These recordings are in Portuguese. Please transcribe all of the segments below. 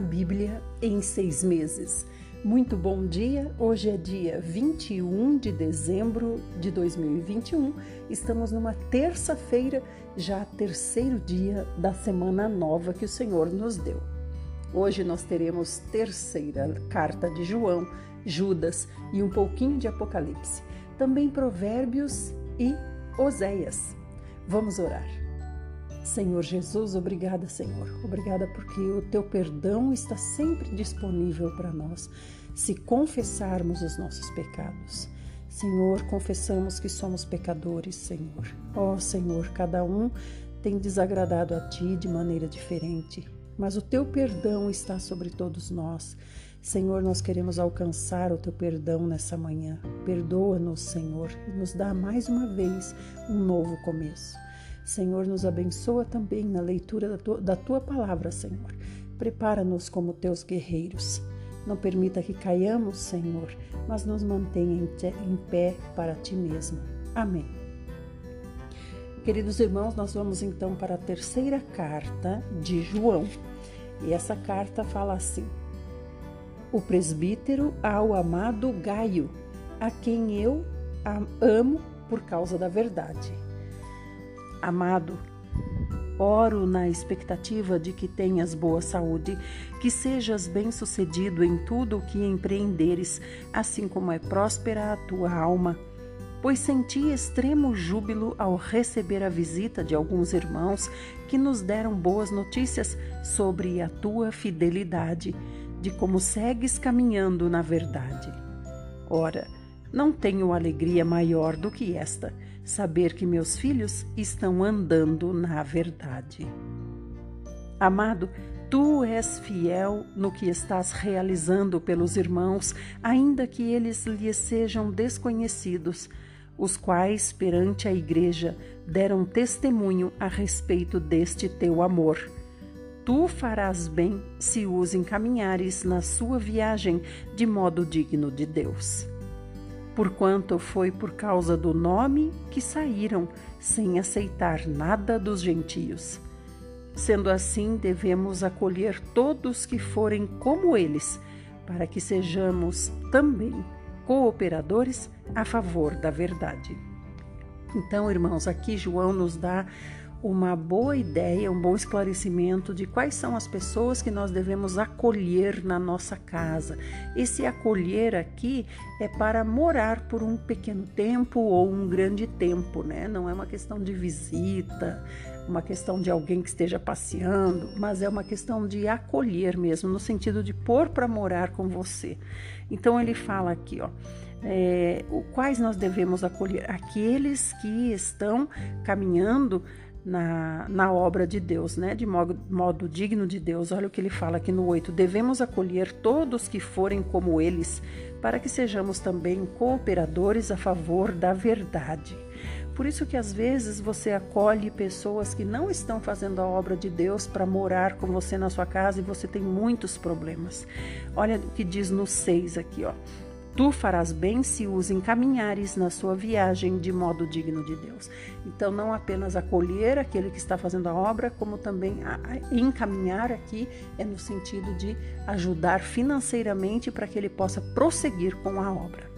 Bíblia em seis meses. Muito bom dia, hoje é dia 21 de dezembro de 2021, estamos numa terça-feira, já terceiro dia da semana nova que o Senhor nos deu. Hoje nós teremos terceira carta de João, Judas e um pouquinho de Apocalipse, também Provérbios e Oséias. Vamos orar. Senhor Jesus, obrigada, Senhor. Obrigada porque o teu perdão está sempre disponível para nós se confessarmos os nossos pecados. Senhor, confessamos que somos pecadores, Senhor. Ó oh, Senhor, cada um tem desagradado a ti de maneira diferente, mas o teu perdão está sobre todos nós. Senhor, nós queremos alcançar o teu perdão nessa manhã. Perdoa-nos, Senhor, e nos dá mais uma vez um novo começo. Senhor, nos abençoa também na leitura da tua, da tua palavra, Senhor. Prepara-nos como teus guerreiros. Não permita que caiamos, Senhor, mas nos mantenha em pé para ti mesmo. Amém. Queridos irmãos, nós vamos então para a terceira carta de João. E essa carta fala assim: O presbítero ao amado Gaio, a quem eu amo por causa da verdade. Amado, oro na expectativa de que tenhas boa saúde, que sejas bem-sucedido em tudo o que empreenderes, assim como é próspera a tua alma. Pois senti extremo júbilo ao receber a visita de alguns irmãos que nos deram boas notícias sobre a tua fidelidade, de como segues caminhando na verdade. Ora, não tenho alegria maior do que esta saber que meus filhos estão andando na verdade. Amado, tu és fiel no que estás realizando pelos irmãos, ainda que eles lhes sejam desconhecidos, os quais, perante a Igreja, deram testemunho a respeito deste teu amor. Tu farás bem se os encaminhares na sua viagem de modo digno de Deus porquanto foi por causa do nome que saíram, sem aceitar nada dos gentios. Sendo assim, devemos acolher todos que forem como eles, para que sejamos também cooperadores a favor da verdade. Então, irmãos, aqui João nos dá uma boa ideia, um bom esclarecimento de quais são as pessoas que nós devemos acolher na nossa casa. Esse acolher aqui é para morar por um pequeno tempo ou um grande tempo, né? Não é uma questão de visita, uma questão de alguém que esteja passeando, mas é uma questão de acolher mesmo, no sentido de pôr para morar com você. Então ele fala aqui, ó. É, quais nós devemos acolher? Aqueles que estão caminhando na, na obra de Deus, né? de modo, modo digno de Deus. Olha o que ele fala aqui no 8: devemos acolher todos que forem como eles, para que sejamos também cooperadores a favor da verdade. Por isso que às vezes você acolhe pessoas que não estão fazendo a obra de Deus para morar com você na sua casa e você tem muitos problemas. Olha o que diz no 6 aqui, ó. Tu farás bem se os encaminhares na sua viagem de modo digno de Deus. Então, não apenas acolher aquele que está fazendo a obra, como também encaminhar aqui é no sentido de ajudar financeiramente para que ele possa prosseguir com a obra.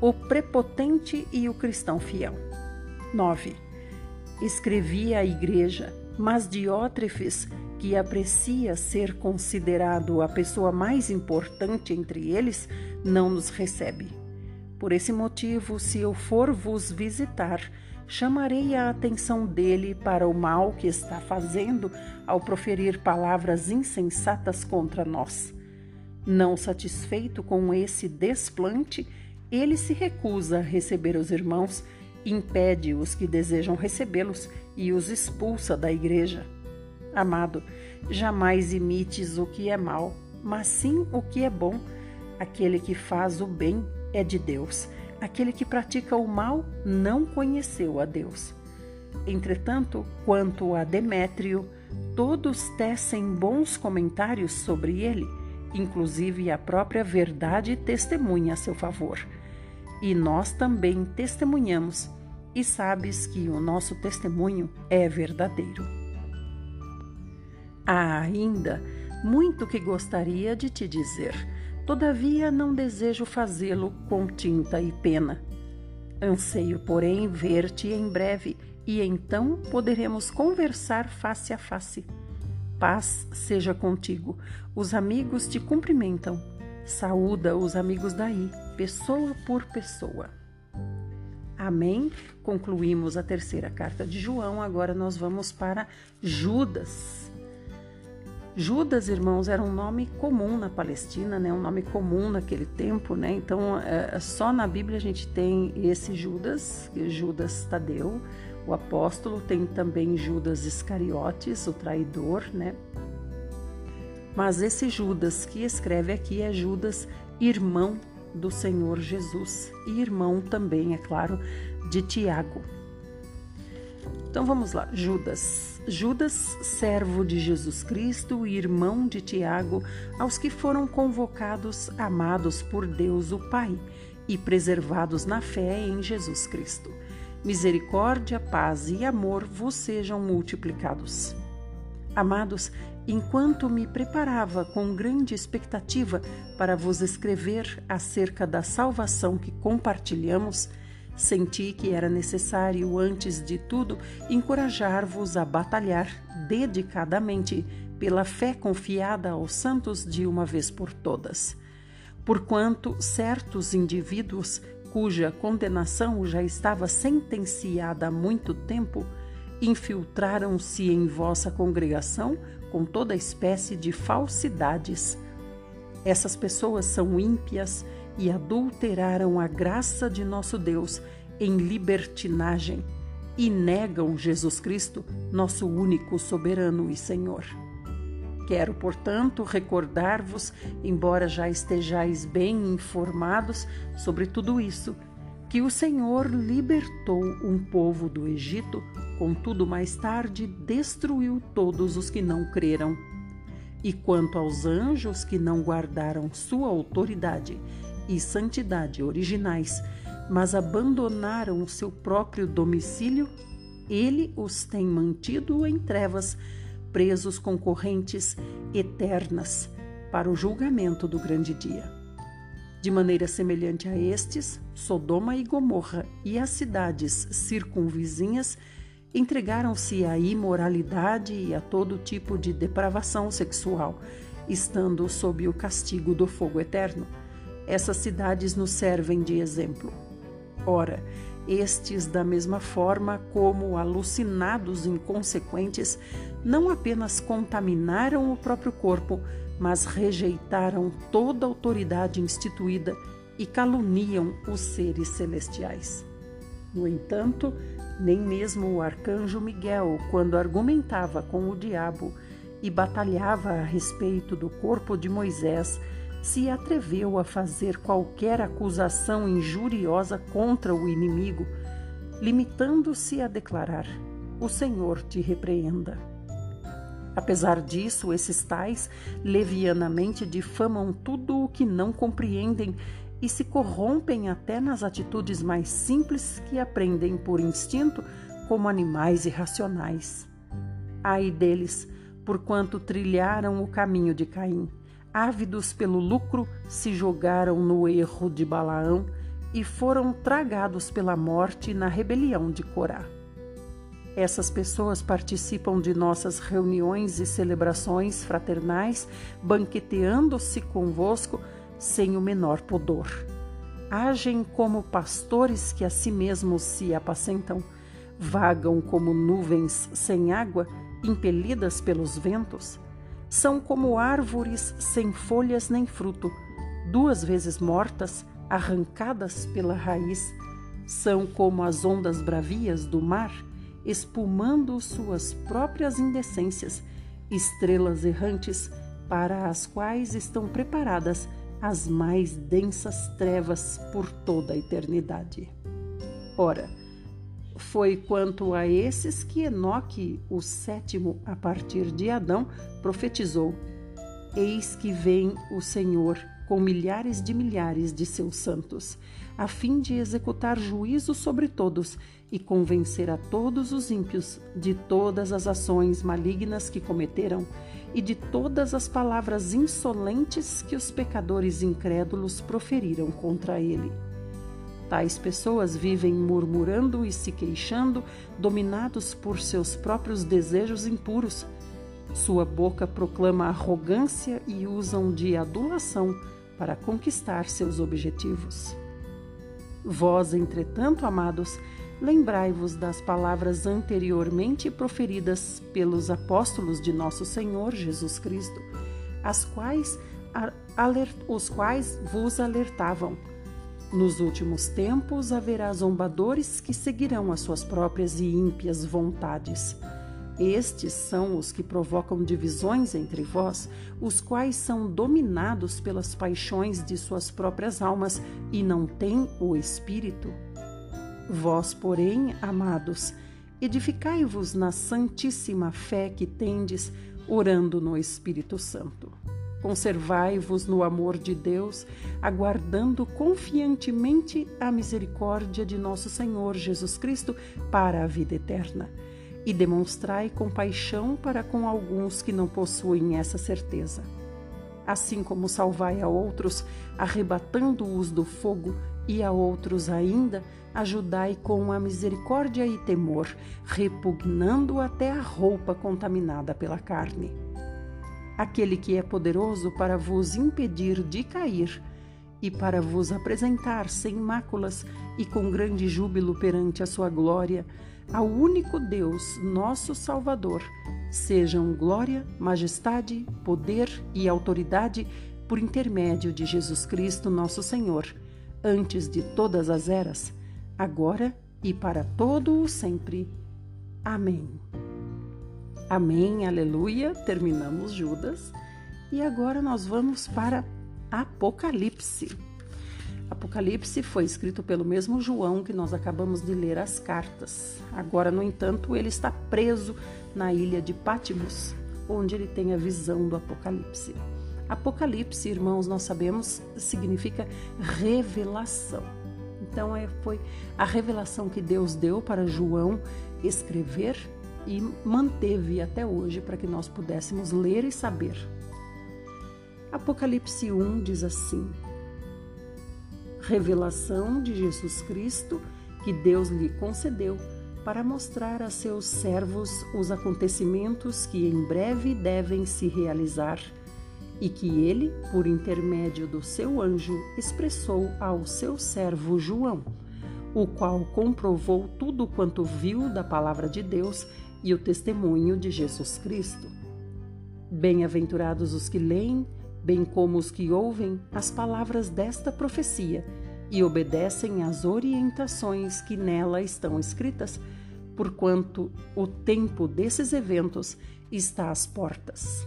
O prepotente e o cristão fiel. 9. Escrevi à igreja, mas Diótrefes que aprecia ser considerado a pessoa mais importante entre eles, não nos recebe. Por esse motivo, se eu for vos visitar, chamarei a atenção dele para o mal que está fazendo ao proferir palavras insensatas contra nós. Não satisfeito com esse desplante, ele se recusa a receber os irmãos, impede os que desejam recebê-los e os expulsa da igreja. Amado, jamais imites o que é mal, mas sim o que é bom. Aquele que faz o bem é de Deus. Aquele que pratica o mal não conheceu a Deus. Entretanto, quanto a Demétrio, todos tecem bons comentários sobre ele, inclusive a própria verdade testemunha a seu favor. E nós também testemunhamos, e sabes que o nosso testemunho é verdadeiro. Há ainda muito que gostaria de te dizer, todavia não desejo fazê-lo com tinta e pena. Anseio, porém, ver-te em breve e então poderemos conversar face a face. Paz seja contigo. Os amigos te cumprimentam. Saúda os amigos daí, pessoa por pessoa. Amém? Concluímos a terceira carta de João. Agora nós vamos para Judas. Judas, irmãos, era um nome comum na Palestina, né? Um nome comum naquele tempo, né? Então, é, só na Bíblia a gente tem esse Judas, Judas Tadeu, o apóstolo, tem também Judas Iscariotes, o traidor, né? Mas esse Judas que escreve aqui é Judas, irmão do Senhor Jesus e irmão também, é claro, de Tiago. Então vamos lá, Judas. Judas, servo de Jesus Cristo e irmão de Tiago, aos que foram convocados, amados por Deus o Pai e preservados na fé em Jesus Cristo. Misericórdia, paz e amor vos sejam multiplicados. Amados, enquanto me preparava com grande expectativa para vos escrever acerca da salvação que compartilhamos, senti que era necessário, antes de tudo, encorajar-vos a batalhar dedicadamente pela fé confiada aos santos de uma vez por todas. Porquanto certos indivíduos, cuja condenação já estava sentenciada há muito tempo, infiltraram-se em vossa congregação com toda espécie de falsidades. Essas pessoas são ímpias e adulteraram a graça de nosso Deus em libertinagem e negam Jesus Cristo, nosso único soberano e Senhor. Quero, portanto, recordar-vos, embora já estejais bem informados sobre tudo isso, que o Senhor libertou um povo do Egito Contudo, mais tarde destruiu todos os que não creram. E quanto aos anjos que não guardaram sua autoridade e santidade originais, mas abandonaram o seu próprio domicílio, ele os tem mantido em trevas, presos com correntes eternas, para o julgamento do grande dia. De maneira semelhante a estes, Sodoma e Gomorra e as cidades circunvizinhas entregaram-se à imoralidade e a todo tipo de depravação sexual, estando sob o castigo do fogo eterno. Essas cidades nos servem de exemplo. Ora, estes, da mesma forma como alucinados inconsequentes, não apenas contaminaram o próprio corpo, mas rejeitaram toda autoridade instituída e caluniam os seres celestiais. No entanto, nem mesmo o arcanjo Miguel, quando argumentava com o diabo e batalhava a respeito do corpo de Moisés, se atreveu a fazer qualquer acusação injuriosa contra o inimigo, limitando-se a declarar: O Senhor te repreenda. Apesar disso, esses tais levianamente difamam tudo o que não compreendem e se corrompem até nas atitudes mais simples que aprendem por instinto como animais irracionais. Ai deles, porquanto trilharam o caminho de Caim. Ávidos pelo lucro, se jogaram no erro de Balaão e foram tragados pela morte na rebelião de Corá. Essas pessoas participam de nossas reuniões e celebrações fraternais, banqueteando-se convosco sem o menor pudor. Agem como pastores que a si mesmos se apacentam, vagam como nuvens sem água, impelidas pelos ventos. São como árvores sem folhas nem fruto, duas vezes mortas, arrancadas pela raiz. São como as ondas bravias do mar, espumando suas próprias indecências, estrelas errantes para as quais estão preparadas as mais densas trevas por toda a eternidade. Ora, foi quanto a esses que Enoque, o sétimo a partir de Adão, profetizou: Eis que vem o Senhor com milhares de milhares de seus santos, a fim de executar juízo sobre todos e convencer a todos os ímpios de todas as ações malignas que cometeram e de todas as palavras insolentes que os pecadores incrédulos proferiram contra ele. Tais pessoas vivem murmurando e se queixando, dominados por seus próprios desejos impuros. Sua boca proclama arrogância e usam de adulação para conquistar seus objetivos. Vós, entretanto, amados, lembrai-vos das palavras anteriormente proferidas pelos apóstolos de nosso Senhor Jesus Cristo, as quais, os quais vos alertavam. Nos últimos tempos haverá zombadores que seguirão as suas próprias e ímpias vontades estes são os que provocam divisões entre vós, os quais são dominados pelas paixões de suas próprias almas e não têm o Espírito. Vós, porém, amados, edificai-vos na santíssima fé que tendes, orando no Espírito Santo. Conservai-vos no amor de Deus, aguardando confiantemente a misericórdia de nosso Senhor Jesus Cristo para a vida eterna e demonstrai compaixão para com alguns que não possuem essa certeza. Assim como salvai a outros, arrebatando-os do fogo, e a outros ainda, ajudai com a misericórdia e temor, repugnando até a roupa contaminada pela carne. Aquele que é poderoso para vos impedir de cair e para vos apresentar sem máculas e com grande júbilo perante a sua glória, ao único Deus, nosso Salvador, sejam glória, majestade, poder e autoridade por intermédio de Jesus Cristo, nosso Senhor, antes de todas as eras, agora e para todo o sempre. Amém. Amém, aleluia. Terminamos Judas e agora nós vamos para Apocalipse. Apocalipse foi escrito pelo mesmo João que nós acabamos de ler as cartas. Agora, no entanto, ele está preso na ilha de Pátimos, onde ele tem a visão do Apocalipse. Apocalipse, irmãos, nós sabemos, significa revelação. Então, é, foi a revelação que Deus deu para João escrever e manteve até hoje para que nós pudéssemos ler e saber. Apocalipse 1 diz assim: revelação de Jesus Cristo que Deus lhe concedeu para mostrar a seus servos os acontecimentos que em breve devem se realizar e que ele, por intermédio do seu anjo, expressou ao seu servo João, o qual comprovou tudo quanto viu da palavra de Deus e o testemunho de Jesus Cristo. Bem-aventurados os que leem bem como os que ouvem as palavras desta profecia e obedecem às orientações que nela estão escritas, porquanto o tempo desses eventos está às portas.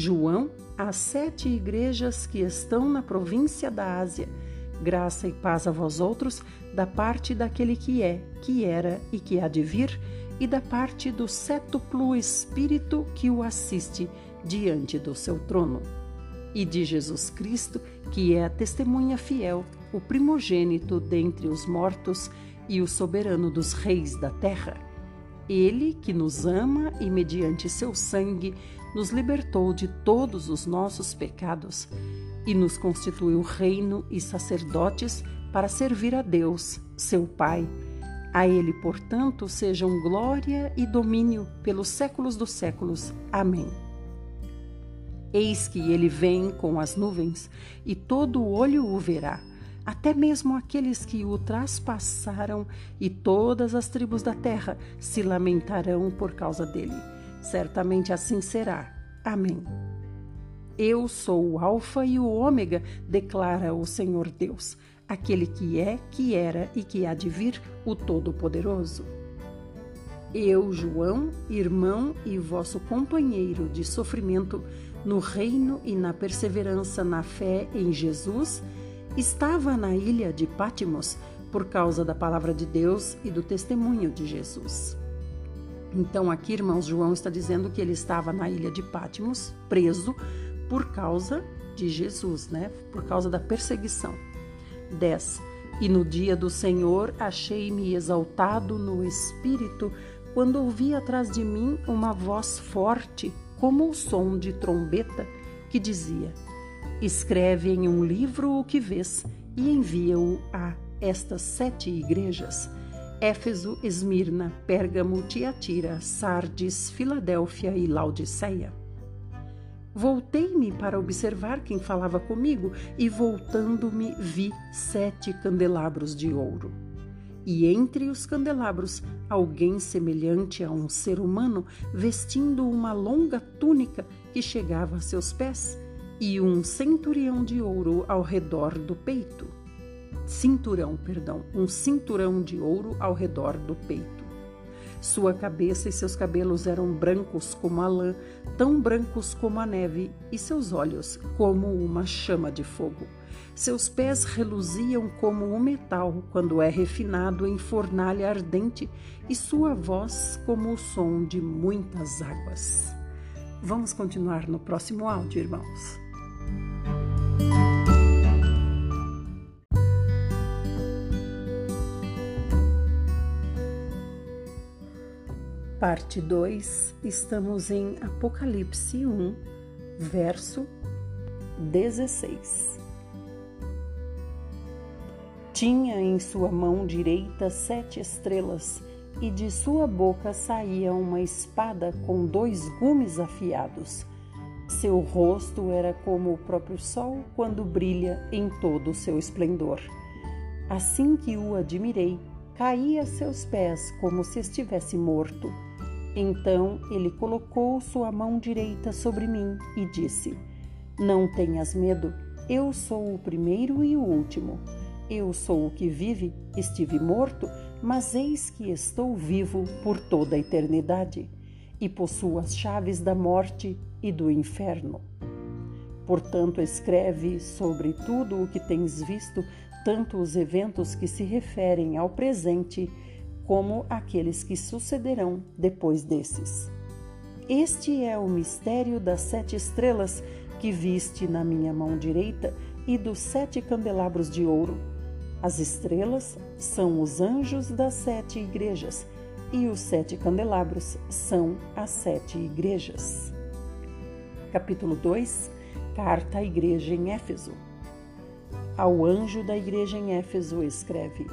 João, às sete igrejas que estão na província da Ásia, graça e paz a vós outros, da parte daquele que é, que era e que há de vir, e da parte do sétuplo Espírito que o assiste diante do seu trono, e de Jesus Cristo, que é a testemunha fiel, o primogênito dentre os mortos e o soberano dos reis da terra. Ele que nos ama e, mediante seu sangue, nos libertou de todos os nossos pecados e nos constituiu reino e sacerdotes para servir a Deus, seu Pai. A Ele, portanto, sejam glória e domínio pelos séculos dos séculos. Amém. Eis que ele vem com as nuvens, e todo olho o verá, até mesmo aqueles que o traspassaram, e todas as tribos da terra se lamentarão por causa dele. Certamente assim será. Amém. Eu sou o Alfa e o Ômega, declara o Senhor Deus, aquele que é, que era e que há de vir, o Todo-Poderoso. Eu, João, irmão e vosso companheiro de sofrimento, no reino e na perseverança na fé em Jesus, estava na ilha de Pátimos por causa da palavra de Deus e do testemunho de Jesus. Então, aqui, irmãos, João está dizendo que ele estava na ilha de Pátimos, preso por causa de Jesus, né? Por causa da perseguição. 10. E no dia do Senhor achei-me exaltado no espírito, quando ouvi atrás de mim uma voz forte, como o som de trombeta, que dizia: Escreve em um livro o que vês e envia-o a estas sete igrejas: Éfeso, Esmirna, Pérgamo, Tiatira, Sardes, Filadélfia e Laodiceia. Voltei-me para observar quem falava comigo e, voltando-me, vi sete candelabros de ouro. E entre os candelabros, alguém semelhante a um ser humano, vestindo uma longa túnica que chegava a seus pés, e um centurião de ouro ao redor do peito. Cinturão, perdão, um cinturão de ouro ao redor do peito. Sua cabeça e seus cabelos eram brancos como a lã, tão brancos como a neve, e seus olhos como uma chama de fogo. Seus pés reluziam como o metal quando é refinado em fornalha ardente, e sua voz como o som de muitas águas. Vamos continuar no próximo áudio, irmãos. Parte 2, estamos em Apocalipse 1, verso 16. Tinha em sua mão direita sete estrelas, e de sua boca saía uma espada com dois gumes afiados. Seu rosto era como o próprio sol quando brilha em todo o seu esplendor. Assim que o admirei, caí a seus pés como se estivesse morto. Então ele colocou sua mão direita sobre mim e disse: Não tenhas medo, eu sou o primeiro e o último. Eu sou o que vive, estive morto, mas eis que estou vivo por toda a eternidade e possuo as chaves da morte e do inferno. Portanto, escreve sobre tudo o que tens visto, tanto os eventos que se referem ao presente como aqueles que sucederão depois desses. Este é o mistério das sete estrelas que viste na minha mão direita e dos sete candelabros de ouro. As estrelas são os anjos das sete igrejas e os sete candelabros são as sete igrejas. Capítulo 2 Carta à Igreja em Éfeso. Ao anjo da igreja em Éfeso escreve: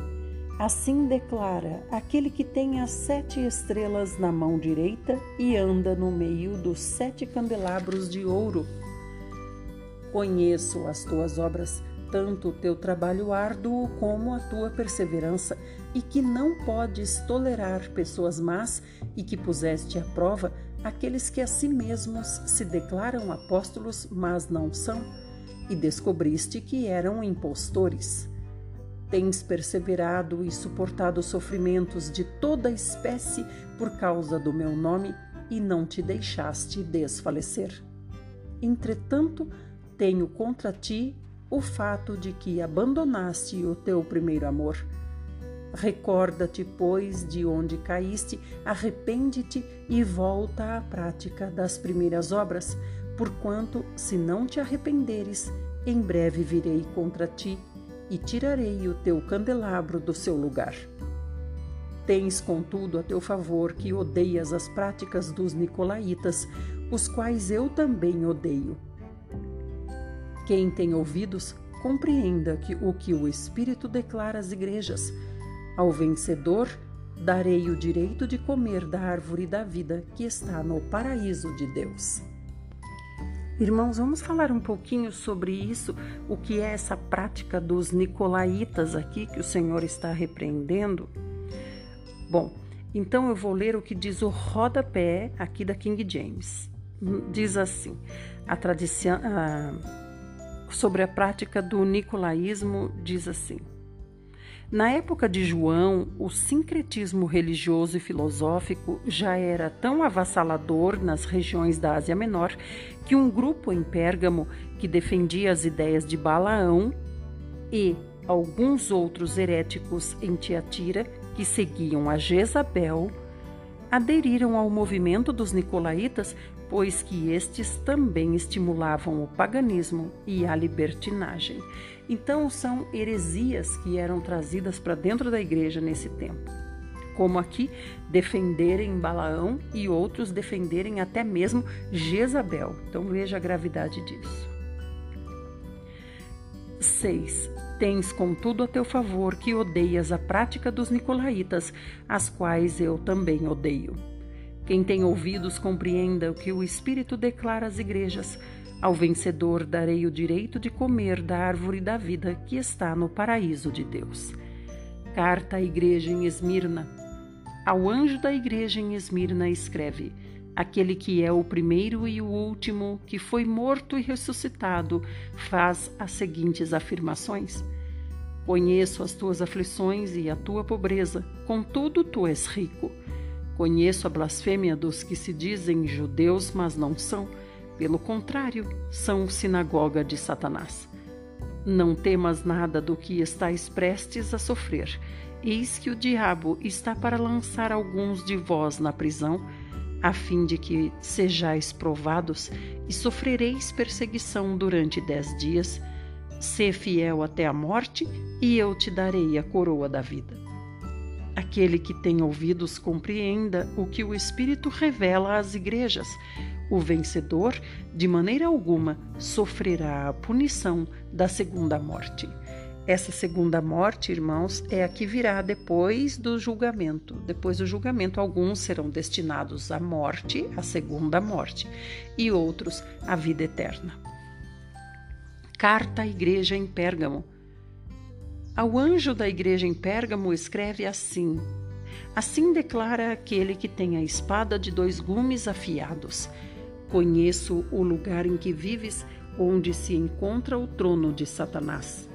Assim declara aquele que tem as sete estrelas na mão direita e anda no meio dos sete candelabros de ouro. Conheço as tuas obras, tanto o teu trabalho árduo como a tua perseverança, e que não podes tolerar pessoas más, e que puseste à prova aqueles que a si mesmos se declaram apóstolos, mas não são, e descobriste que eram impostores. Tens perseverado e suportado sofrimentos de toda espécie por causa do meu nome e não te deixaste desfalecer. Entretanto, tenho contra ti o fato de que abandonaste o teu primeiro amor. Recorda-te, pois, de onde caíste, arrepende-te e volta à prática das primeiras obras, porquanto, se não te arrependeres, em breve virei contra ti e tirarei o teu candelabro do seu lugar. Tens, contudo, a teu favor que odeias as práticas dos nicolaítas, os quais eu também odeio. Quem tem ouvidos, compreenda que o que o Espírito declara às igrejas. Ao vencedor, darei o direito de comer da árvore da vida que está no paraíso de Deus. Irmãos, vamos falar um pouquinho sobre isso, o que é essa prática dos nicolaítas aqui que o Senhor está repreendendo. Bom, então eu vou ler o que diz o rodapé aqui da King James. Diz assim: a tradição sobre a prática do nicolaísmo diz assim: na época de João, o sincretismo religioso e filosófico já era tão avassalador nas regiões da Ásia Menor que um grupo em Pérgamo que defendia as ideias de Balaão e alguns outros heréticos em Tiatira que seguiam a Jezabel aderiram ao movimento dos nicolaítas, pois que estes também estimulavam o paganismo e a libertinagem. Então são heresias que eram trazidas para dentro da igreja nesse tempo. Como aqui defenderem Balaão e outros defenderem até mesmo Jezabel. Então veja a gravidade disso. 6. Tens, contudo, a teu favor que odeias a prática dos nicolaítas, as quais eu também odeio. Quem tem ouvidos, compreenda o que o Espírito declara às igrejas. Ao vencedor darei o direito de comer da árvore da vida que está no paraíso de Deus. Carta à Igreja em Esmirna. Ao anjo da igreja em Esmirna escreve: Aquele que é o primeiro e o último, que foi morto e ressuscitado, faz as seguintes afirmações: Conheço as tuas aflições e a tua pobreza, contudo tu és rico. Conheço a blasfêmia dos que se dizem judeus, mas não são. Pelo contrário, são sinagoga de Satanás. Não temas nada do que estáis prestes a sofrer. Eis que o diabo está para lançar alguns de vós na prisão a fim de que sejais provados e sofrereis perseguição durante dez dias. Sê fiel até a morte, e eu te darei a coroa da vida. Aquele que tem ouvidos compreenda o que o Espírito revela às igrejas. O vencedor, de maneira alguma, sofrerá a punição da segunda morte. Essa segunda morte, irmãos, é a que virá depois do julgamento. Depois do julgamento, alguns serão destinados à morte, à segunda morte, e outros à vida eterna. Carta à Igreja em Pérgamo. Ao anjo da igreja em Pérgamo escreve assim: Assim declara aquele que tem a espada de dois gumes afiados. Conheço o lugar em que vives, onde se encontra o trono de Satanás.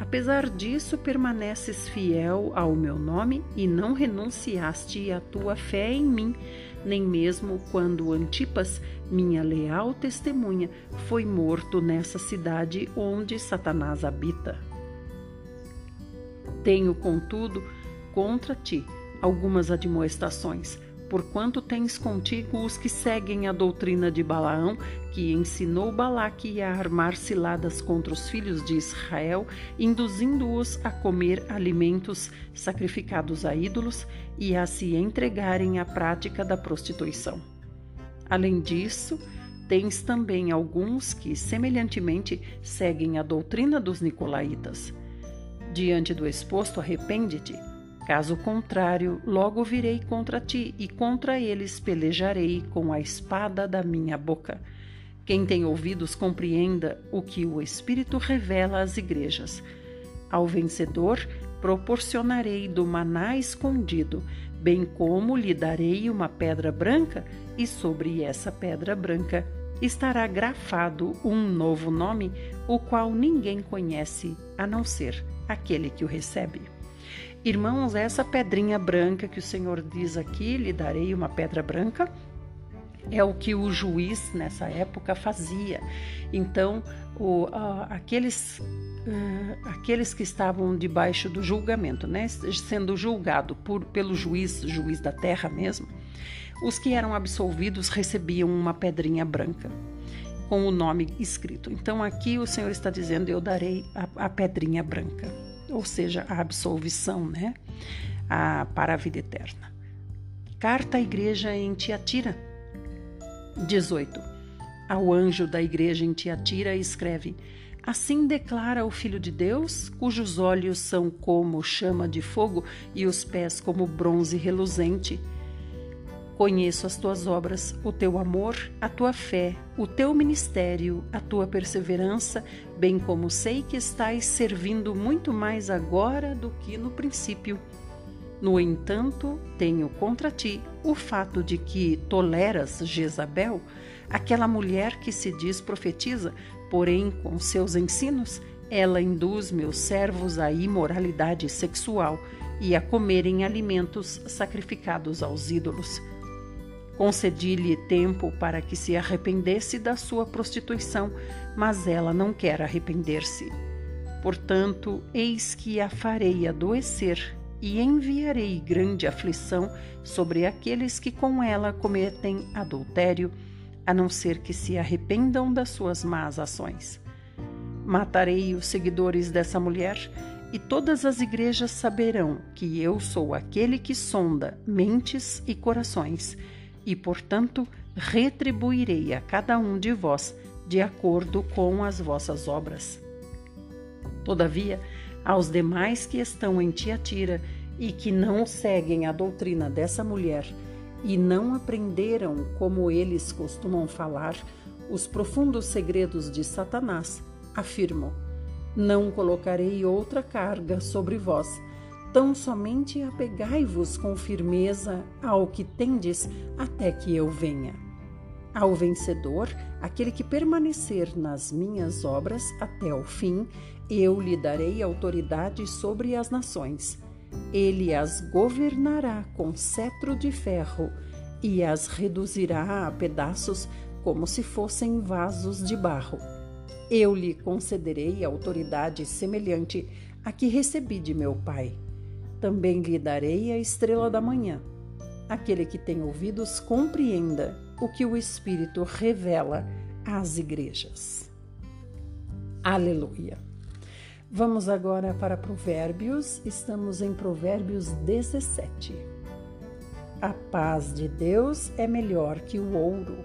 Apesar disso, permaneces fiel ao meu nome e não renunciaste à tua fé em mim, nem mesmo quando Antipas, minha leal testemunha, foi morto nessa cidade onde Satanás habita. Tenho, contudo, contra ti algumas admoestações porquanto tens contigo os que seguem a doutrina de Balaão, que ensinou Balaque a armar ciladas contra os filhos de Israel, induzindo-os a comer alimentos sacrificados a ídolos e a se entregarem à prática da prostituição. Além disso, tens também alguns que, semelhantemente, seguem a doutrina dos nicolaítas. Diante do exposto, arrepende-te Caso contrário, logo virei contra ti e contra eles pelejarei com a espada da minha boca. Quem tem ouvidos compreenda o que o Espírito revela às igrejas. Ao vencedor proporcionarei do maná escondido, bem como lhe darei uma pedra branca, e sobre essa pedra branca estará grafado um novo nome, o qual ninguém conhece a não ser aquele que o recebe. Irmãos, essa pedrinha branca que o Senhor diz aqui, lhe darei uma pedra branca, é o que o juiz nessa época fazia. Então, o, aqueles, uh, aqueles que estavam debaixo do julgamento, né, sendo julgado por, pelo juiz, juiz da terra mesmo, os que eram absolvidos recebiam uma pedrinha branca com o nome escrito. Então, aqui o Senhor está dizendo: Eu darei a, a pedrinha branca ou seja, a absolvição, né? A, para a vida eterna. Carta à igreja em Tiatira. 18. Ao anjo da igreja em Tiatira escreve: Assim declara o Filho de Deus, cujos olhos são como chama de fogo e os pés como bronze reluzente Conheço as tuas obras, o teu amor, a tua fé, o teu ministério, a tua perseverança, bem como sei que estás servindo muito mais agora do que no princípio. No entanto, tenho contra ti o fato de que toleras Jezabel, aquela mulher que se diz profetiza, porém, com seus ensinos, ela induz meus servos à imoralidade sexual e a comerem alimentos sacrificados aos ídolos. Concedi-lhe tempo para que se arrependesse da sua prostituição, mas ela não quer arrepender-se. Portanto, eis que a farei adoecer e enviarei grande aflição sobre aqueles que com ela cometem adultério, a não ser que se arrependam das suas más ações. Matarei os seguidores dessa mulher, e todas as igrejas saberão que eu sou aquele que sonda mentes e corações, e, portanto, retribuirei a cada um de vós de acordo com as vossas obras. Todavia, aos demais que estão em Tiatira e que não seguem a doutrina dessa mulher e não aprenderam, como eles costumam falar, os profundos segredos de Satanás, afirmo: Não colocarei outra carga sobre vós, tão somente apegai-vos com firmeza ao que tendes até que eu venha. Ao vencedor, aquele que permanecer nas minhas obras até o fim, eu lhe darei autoridade sobre as nações. Ele as governará com cetro de ferro e as reduzirá a pedaços como se fossem vasos de barro. Eu lhe concederei autoridade semelhante à que recebi de meu Pai. Também lhe darei a estrela da manhã. Aquele que tem ouvidos, compreenda o que o Espírito revela às igrejas. Aleluia. Vamos agora para Provérbios, estamos em Provérbios 17. A paz de Deus é melhor que o ouro.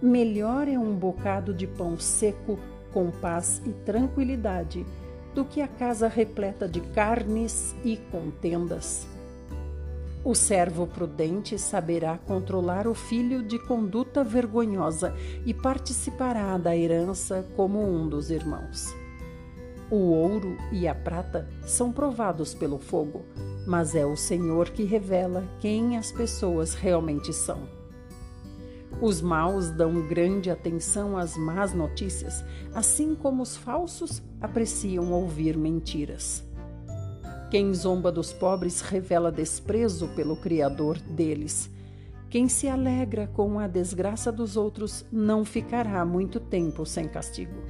Melhor é um bocado de pão seco com paz e tranquilidade do que a casa repleta de carnes e contendas. O servo prudente saberá controlar o filho de conduta vergonhosa e participará da herança como um dos irmãos. O ouro e a prata são provados pelo fogo, mas é o Senhor que revela quem as pessoas realmente são. Os maus dão grande atenção às más notícias, assim como os falsos apreciam ouvir mentiras. Quem zomba dos pobres revela desprezo pelo Criador deles. Quem se alegra com a desgraça dos outros não ficará muito tempo sem castigo.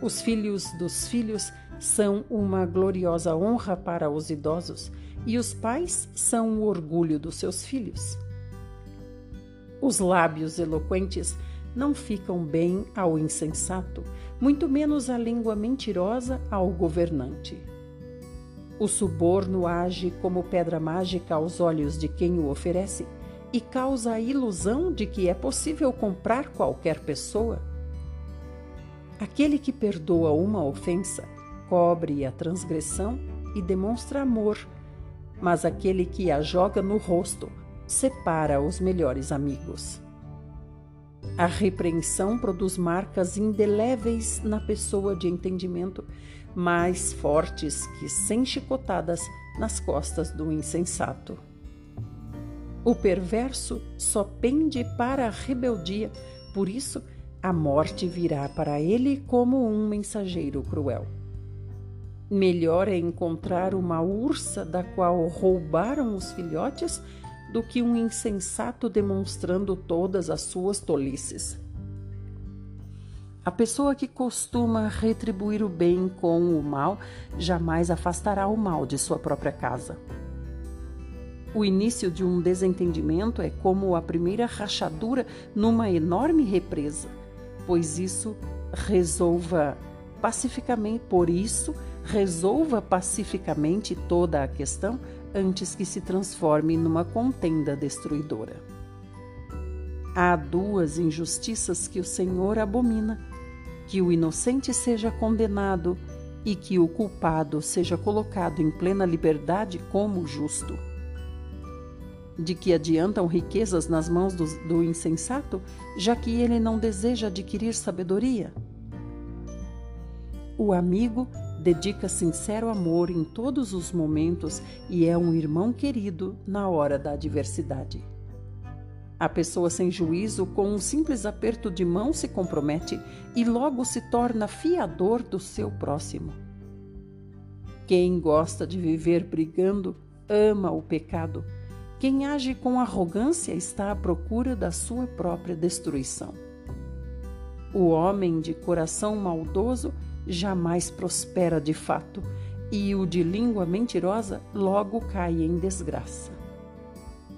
Os filhos dos filhos são uma gloriosa honra para os idosos, e os pais são o orgulho dos seus filhos. Os lábios eloquentes não ficam bem ao insensato, muito menos a língua mentirosa ao governante. O suborno age como pedra mágica aos olhos de quem o oferece e causa a ilusão de que é possível comprar qualquer pessoa. Aquele que perdoa uma ofensa cobre a transgressão e demonstra amor, mas aquele que a joga no rosto separa os melhores amigos. A repreensão produz marcas indeléveis na pessoa de entendimento mais fortes que cem chicotadas nas costas do insensato. O perverso só pende para a rebeldia, por isso a morte virá para ele como um mensageiro cruel. Melhor é encontrar uma ursa da qual roubaram os filhotes do que um insensato demonstrando todas as suas tolices. A pessoa que costuma retribuir o bem com o mal jamais afastará o mal de sua própria casa. O início de um desentendimento é como a primeira rachadura numa enorme represa, pois isso resolva pacificamente, por isso, resolva pacificamente toda a questão antes que se transforme numa contenda destruidora. Há duas injustiças que o Senhor abomina que o inocente seja condenado e que o culpado seja colocado em plena liberdade como justo. De que adiantam riquezas nas mãos do, do insensato, já que ele não deseja adquirir sabedoria? O amigo dedica sincero amor em todos os momentos e é um irmão querido na hora da adversidade. A pessoa sem juízo, com um simples aperto de mão, se compromete e logo se torna fiador do seu próximo. Quem gosta de viver brigando ama o pecado. Quem age com arrogância está à procura da sua própria destruição. O homem de coração maldoso jamais prospera de fato. e o de língua mentirosa logo cai em desgraça.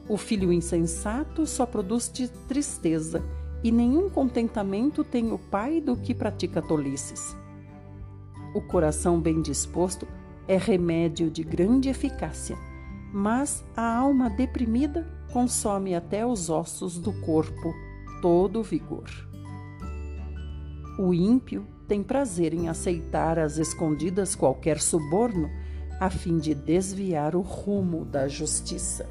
O filho insensato só produz tristeza, e nenhum contentamento tem o pai do que pratica tolices. O coração bem disposto é remédio de grande eficácia, mas a alma deprimida consome até os ossos do corpo todo o vigor. O ímpio tem prazer em aceitar às escondidas qualquer suborno, a fim de desviar o rumo da justiça.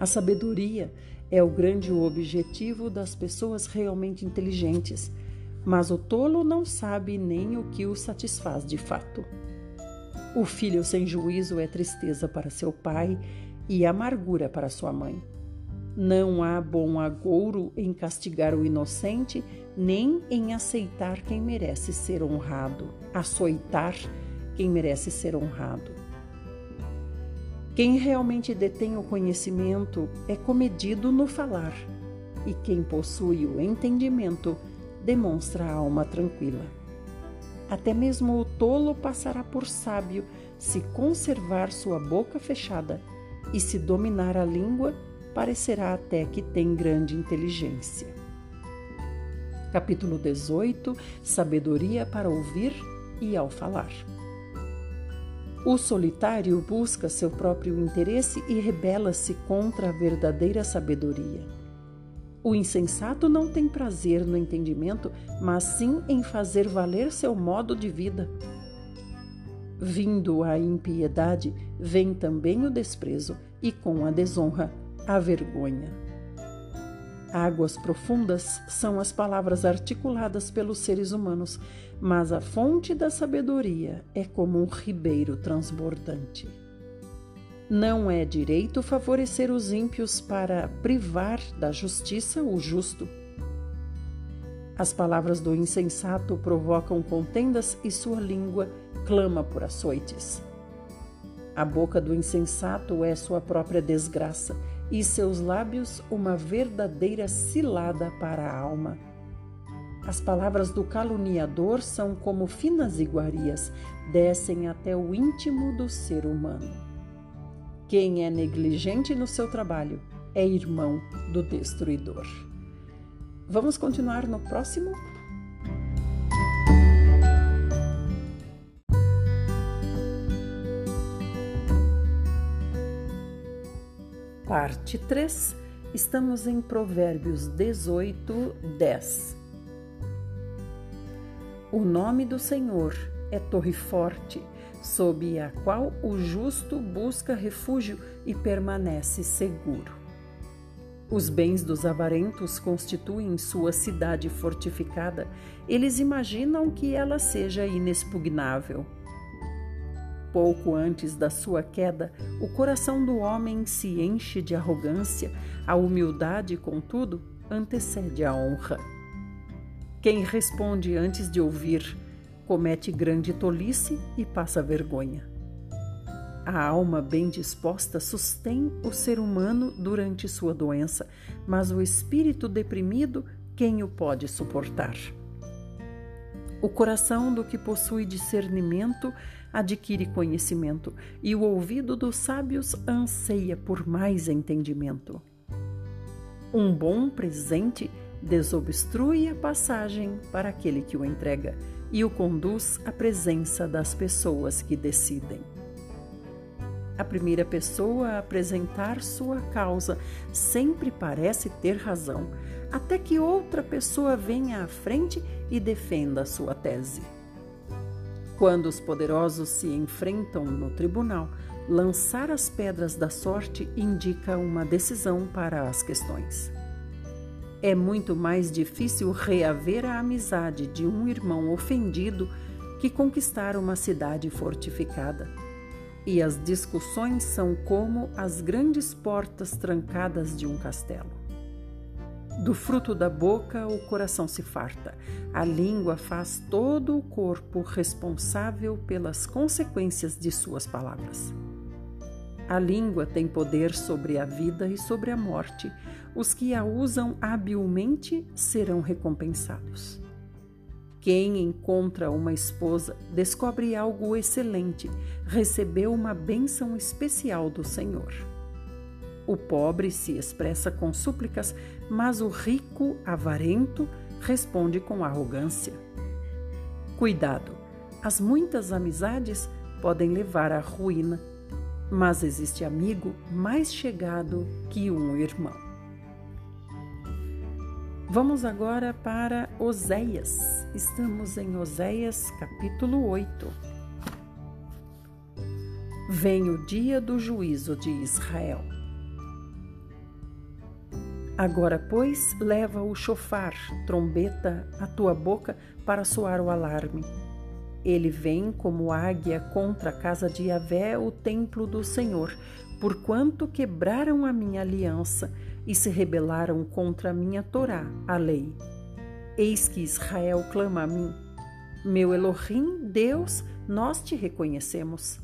A sabedoria é o grande objetivo das pessoas realmente inteligentes, mas o tolo não sabe nem o que o satisfaz de fato. O filho sem juízo é tristeza para seu pai e amargura para sua mãe. Não há bom agouro em castigar o inocente, nem em aceitar quem merece ser honrado, açoitar quem merece ser honrado. Quem realmente detém o conhecimento é comedido no falar, e quem possui o entendimento demonstra a alma tranquila. Até mesmo o tolo passará por sábio se conservar sua boca fechada, e se dominar a língua, parecerá até que tem grande inteligência. Capítulo 18 Sabedoria para ouvir e ao falar. O solitário busca seu próprio interesse e rebela-se contra a verdadeira sabedoria. O insensato não tem prazer no entendimento, mas sim em fazer valer seu modo de vida. Vindo a impiedade, vem também o desprezo, e com a desonra, a vergonha. Águas profundas são as palavras articuladas pelos seres humanos, mas a fonte da sabedoria é como um ribeiro transbordante. Não é direito favorecer os ímpios para privar da justiça o justo. As palavras do insensato provocam contendas e sua língua clama por açoites. A boca do insensato é sua própria desgraça e seus lábios uma verdadeira cilada para a alma. As palavras do caluniador são como finas iguarias, descem até o íntimo do ser humano. Quem é negligente no seu trabalho é irmão do destruidor. Vamos continuar no próximo? Parte 3, estamos em Provérbios 18, 10. O nome do Senhor é torre forte, sob a qual o justo busca refúgio e permanece seguro. Os bens dos avarentos constituem sua cidade fortificada. Eles imaginam que ela seja inexpugnável. Pouco antes da sua queda, o coração do homem se enche de arrogância, a humildade, contudo, antecede a honra. Quem responde antes de ouvir comete grande tolice e passa vergonha. A alma bem disposta sustém o ser humano durante sua doença, mas o espírito deprimido, quem o pode suportar? O coração do que possui discernimento adquire conhecimento, e o ouvido dos sábios anseia por mais entendimento. Um bom presente desobstrui a passagem para aquele que o entrega e o conduz à presença das pessoas que decidem. A primeira pessoa a apresentar sua causa sempre parece ter razão, até que outra pessoa venha à frente e defenda sua tese. Quando os poderosos se enfrentam no tribunal, lançar as pedras da sorte indica uma decisão para as questões. É muito mais difícil reaver a amizade de um irmão ofendido que conquistar uma cidade fortificada. E as discussões são como as grandes portas trancadas de um castelo. Do fruto da boca o coração se farta. A língua faz todo o corpo responsável pelas consequências de suas palavras. A língua tem poder sobre a vida e sobre a morte. Os que a usam habilmente serão recompensados. Quem encontra uma esposa descobre algo excelente, recebeu uma bênção especial do Senhor. O pobre se expressa com súplicas, mas o rico, avarento, responde com arrogância. Cuidado! As muitas amizades podem levar à ruína, mas existe amigo mais chegado que um irmão. Vamos agora para Oséias. Estamos em Oséias capítulo 8. Vem o dia do juízo de Israel. Agora, pois, leva o chofar, trombeta, à tua boca para soar o alarme. Ele vem como águia contra a casa de Yahvé, o templo do Senhor, porquanto quebraram a minha aliança e se rebelaram contra a minha Torá, a lei. Eis que Israel clama a mim: Meu Elohim, Deus, nós te reconhecemos.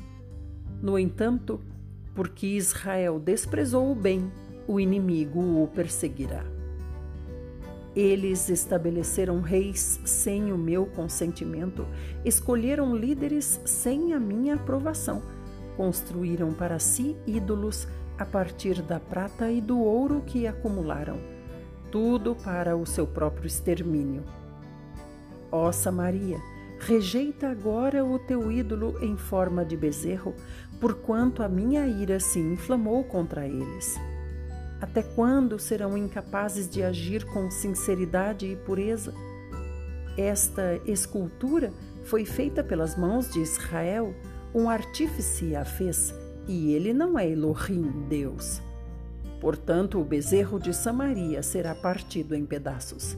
No entanto, porque Israel desprezou o bem, o inimigo o perseguirá. Eles estabeleceram reis sem o meu consentimento, escolheram líderes sem a minha aprovação, construíram para si ídolos a partir da prata e do ouro que acumularam, tudo para o seu próprio extermínio. Ó Samaria, rejeita agora o teu ídolo em forma de bezerro, porquanto a minha ira se inflamou contra eles. Até quando serão incapazes de agir com sinceridade e pureza? Esta escultura foi feita pelas mãos de Israel, um artífice a fez, e ele não é Elohim, Deus. Portanto, o bezerro de Samaria será partido em pedaços.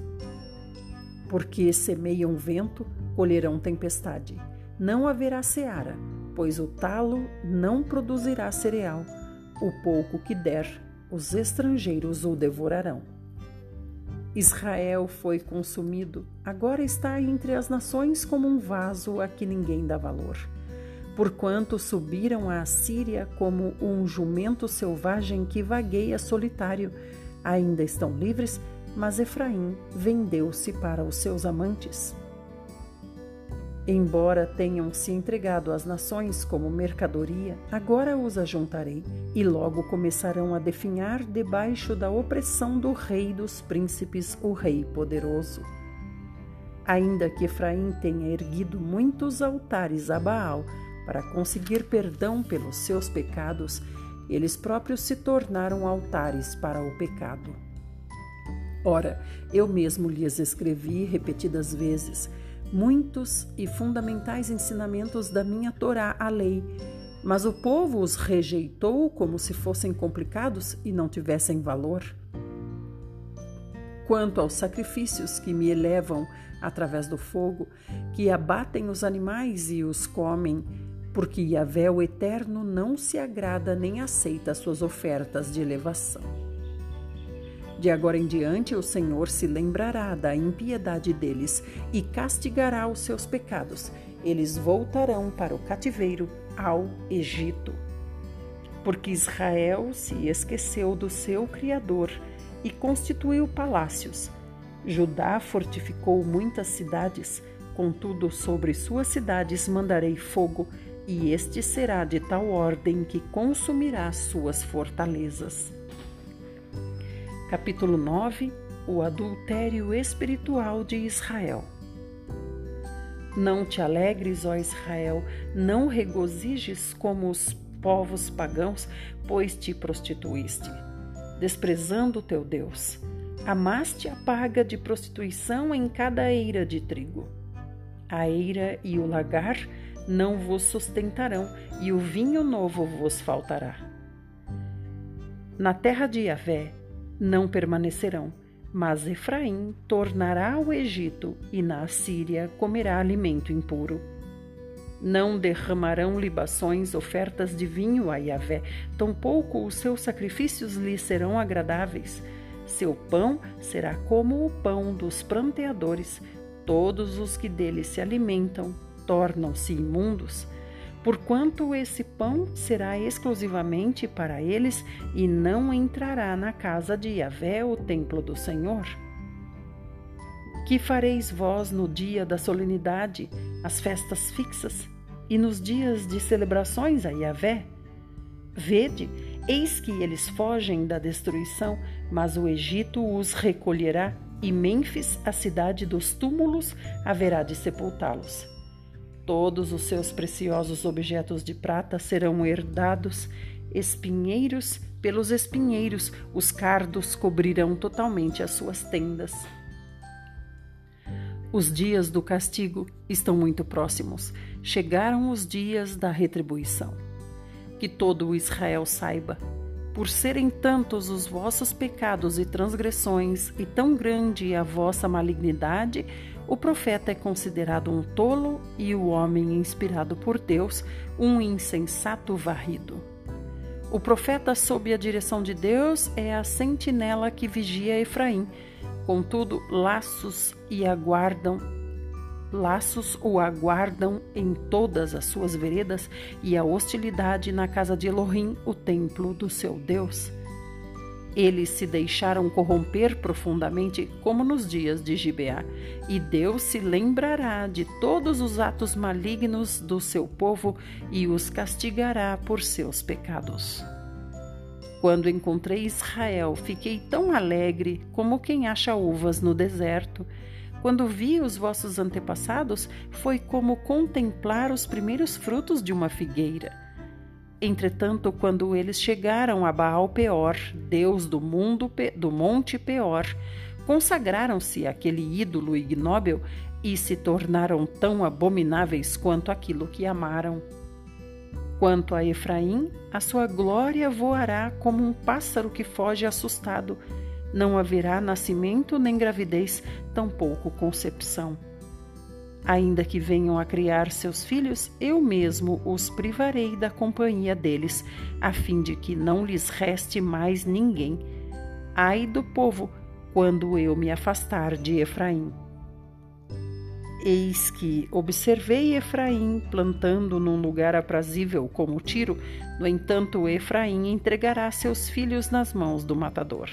Porque semeiam vento, colherão tempestade. Não haverá seara, pois o talo não produzirá cereal. O pouco que der os estrangeiros o devorarão. Israel foi consumido, agora está entre as nações como um vaso a que ninguém dá valor. Porquanto subiram à Síria como um jumento selvagem que vagueia solitário, ainda estão livres, mas Efraim vendeu-se para os seus amantes. Embora tenham se entregado às nações como mercadoria, agora os ajuntarei e logo começarão a definhar debaixo da opressão do rei dos príncipes, o rei poderoso. Ainda que Efraim tenha erguido muitos altares a Baal para conseguir perdão pelos seus pecados, eles próprios se tornaram altares para o pecado. Ora, eu mesmo lhes escrevi repetidas vezes, muitos e fundamentais ensinamentos da minha Torá, a lei, mas o povo os rejeitou como se fossem complicados e não tivessem valor. Quanto aos sacrifícios que me elevam através do fogo, que abatem os animais e os comem, porque Yahvé o Eterno não se agrada nem aceita suas ofertas de elevação. De agora em diante, o Senhor se lembrará da impiedade deles e castigará os seus pecados. Eles voltarão para o cativeiro ao Egito. Porque Israel se esqueceu do seu Criador e constituiu palácios. Judá fortificou muitas cidades, contudo, sobre suas cidades mandarei fogo, e este será de tal ordem que consumirá suas fortalezas. Capítulo 9 O adultério espiritual de Israel. Não te alegres, ó Israel, não regozijes como os povos pagãos, pois te prostituíste, desprezando teu Deus. Amaste a paga de prostituição em cada eira de trigo. A eira e o lagar não vos sustentarão, e o vinho novo vos faltará. Na terra de Yahvé não permanecerão. Mas Efraim tornará ao Egito e na Assíria comerá alimento impuro. Não derramarão libações, ofertas de vinho a Yahvé, tampouco os seus sacrifícios lhe serão agradáveis. Seu pão será como o pão dos pranteadores. Todos os que dele se alimentam tornam-se imundos porquanto esse pão será exclusivamente para eles e não entrará na casa de Yahvé, o templo do Senhor. Que fareis vós no dia da solenidade, as festas fixas, e nos dias de celebrações a Yahvé? Vede, eis que eles fogem da destruição, mas o Egito os recolherá, e Mênfis, a cidade dos túmulos, haverá de sepultá-los. Todos os seus preciosos objetos de prata serão herdados, espinheiros pelos espinheiros, os cardos cobrirão totalmente as suas tendas. Os dias do castigo estão muito próximos. Chegaram os dias da retribuição. Que todo o Israel saiba, por serem tantos os vossos pecados e transgressões, e tão grande a vossa malignidade, o profeta é considerado um tolo e o homem inspirado por Deus um insensato varrido. O profeta, sob a direção de Deus, é a sentinela que vigia Efraim. Contudo, laços e aguardam laços o aguardam em todas as suas veredas e a hostilidade na casa de Elohim, o templo do seu Deus. Eles se deixaram corromper profundamente, como nos dias de Gibeá, e Deus se lembrará de todos os atos malignos do seu povo e os castigará por seus pecados. Quando encontrei Israel, fiquei tão alegre como quem acha uvas no deserto. Quando vi os vossos antepassados, foi como contemplar os primeiros frutos de uma figueira. Entretanto, quando eles chegaram a Baal Peor, deus do mundo do monte Peor, consagraram-se àquele ídolo ignóbil e se tornaram tão abomináveis quanto aquilo que amaram. Quanto a Efraim, a sua glória voará como um pássaro que foge assustado. Não haverá nascimento nem gravidez, tampouco concepção. Ainda que venham a criar seus filhos, eu mesmo os privarei da companhia deles, a fim de que não lhes reste mais ninguém. Ai do povo, quando eu me afastar de Efraim. Eis que observei Efraim plantando num lugar aprazível como Tiro, no entanto, Efraim entregará seus filhos nas mãos do matador.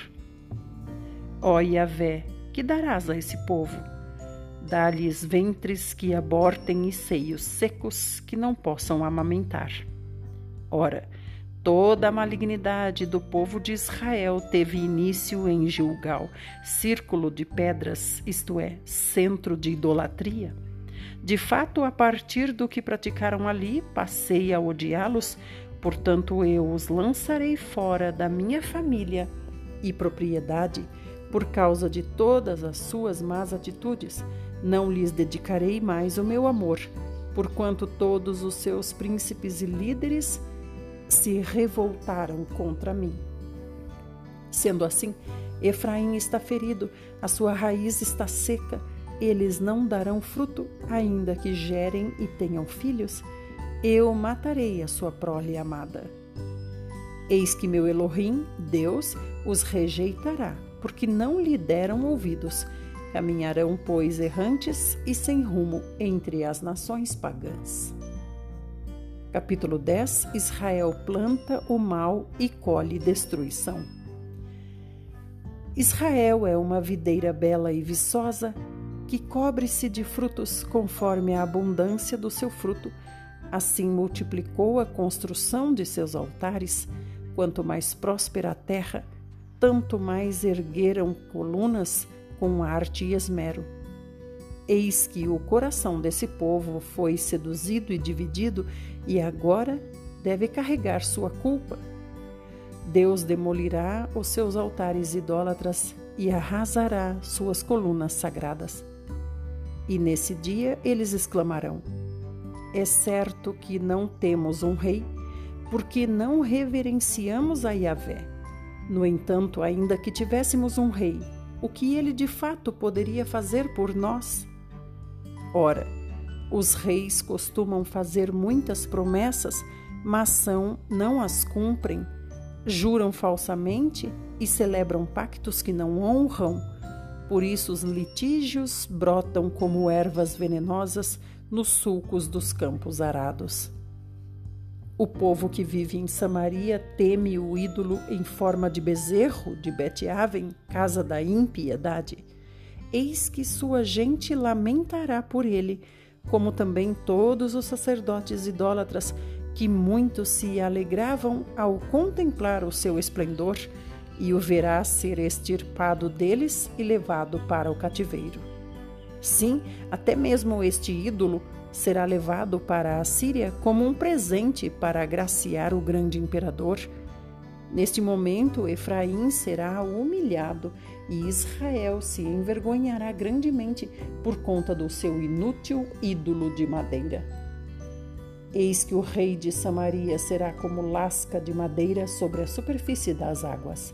Ó Yahvé, que darás a esse povo? Dá-lhes ventres que abortem e seios secos que não possam amamentar. Ora, toda a malignidade do povo de Israel teve início em Gilgal, círculo de pedras, isto é, centro de idolatria. De fato, a partir do que praticaram ali, passei a odiá-los, portanto eu os lançarei fora da minha família e propriedade por causa de todas as suas más atitudes não lhes dedicarei mais o meu amor, porquanto todos os seus príncipes e líderes se revoltaram contra mim. Sendo assim, Efraim está ferido, a sua raiz está seca, eles não darão fruto, ainda que gerem e tenham filhos. Eu matarei a sua prole amada. Eis que meu Elohim, Deus, os rejeitará, porque não lhe deram ouvidos Caminharão, pois, errantes e sem rumo entre as nações pagãs. Capítulo 10 Israel planta o mal e colhe destruição. Israel é uma videira bela e viçosa que cobre-se de frutos conforme a abundância do seu fruto. Assim multiplicou a construção de seus altares. Quanto mais próspera a terra, tanto mais ergueram colunas com arte e esmero. Eis que o coração desse povo foi seduzido e dividido e agora deve carregar sua culpa. Deus demolirá os seus altares idólatras e arrasará suas colunas sagradas. E nesse dia eles exclamarão: É certo que não temos um rei, porque não reverenciamos a Yahvé. No entanto, ainda que tivéssemos um rei, o que ele de fato poderia fazer por nós? Ora, os reis costumam fazer muitas promessas, mas são, não as cumprem, juram falsamente e celebram pactos que não honram. Por isso os litígios brotam como ervas venenosas nos sulcos dos campos arados. O povo que vive em Samaria teme o ídolo em forma de bezerro de Bet-Aven, casa da impiedade. eis que sua gente lamentará por ele, como também todos os sacerdotes idólatras, que muito se alegravam ao contemplar o seu esplendor, e o verá ser extirpado deles e levado para o cativeiro. Sim, até mesmo este ídolo será levado para a Síria como um presente para agraciar o grande imperador. Neste momento, Efraim será humilhado e Israel se envergonhará grandemente por conta do seu inútil ídolo de madeira. Eis que o rei de Samaria será como lasca de madeira sobre a superfície das águas.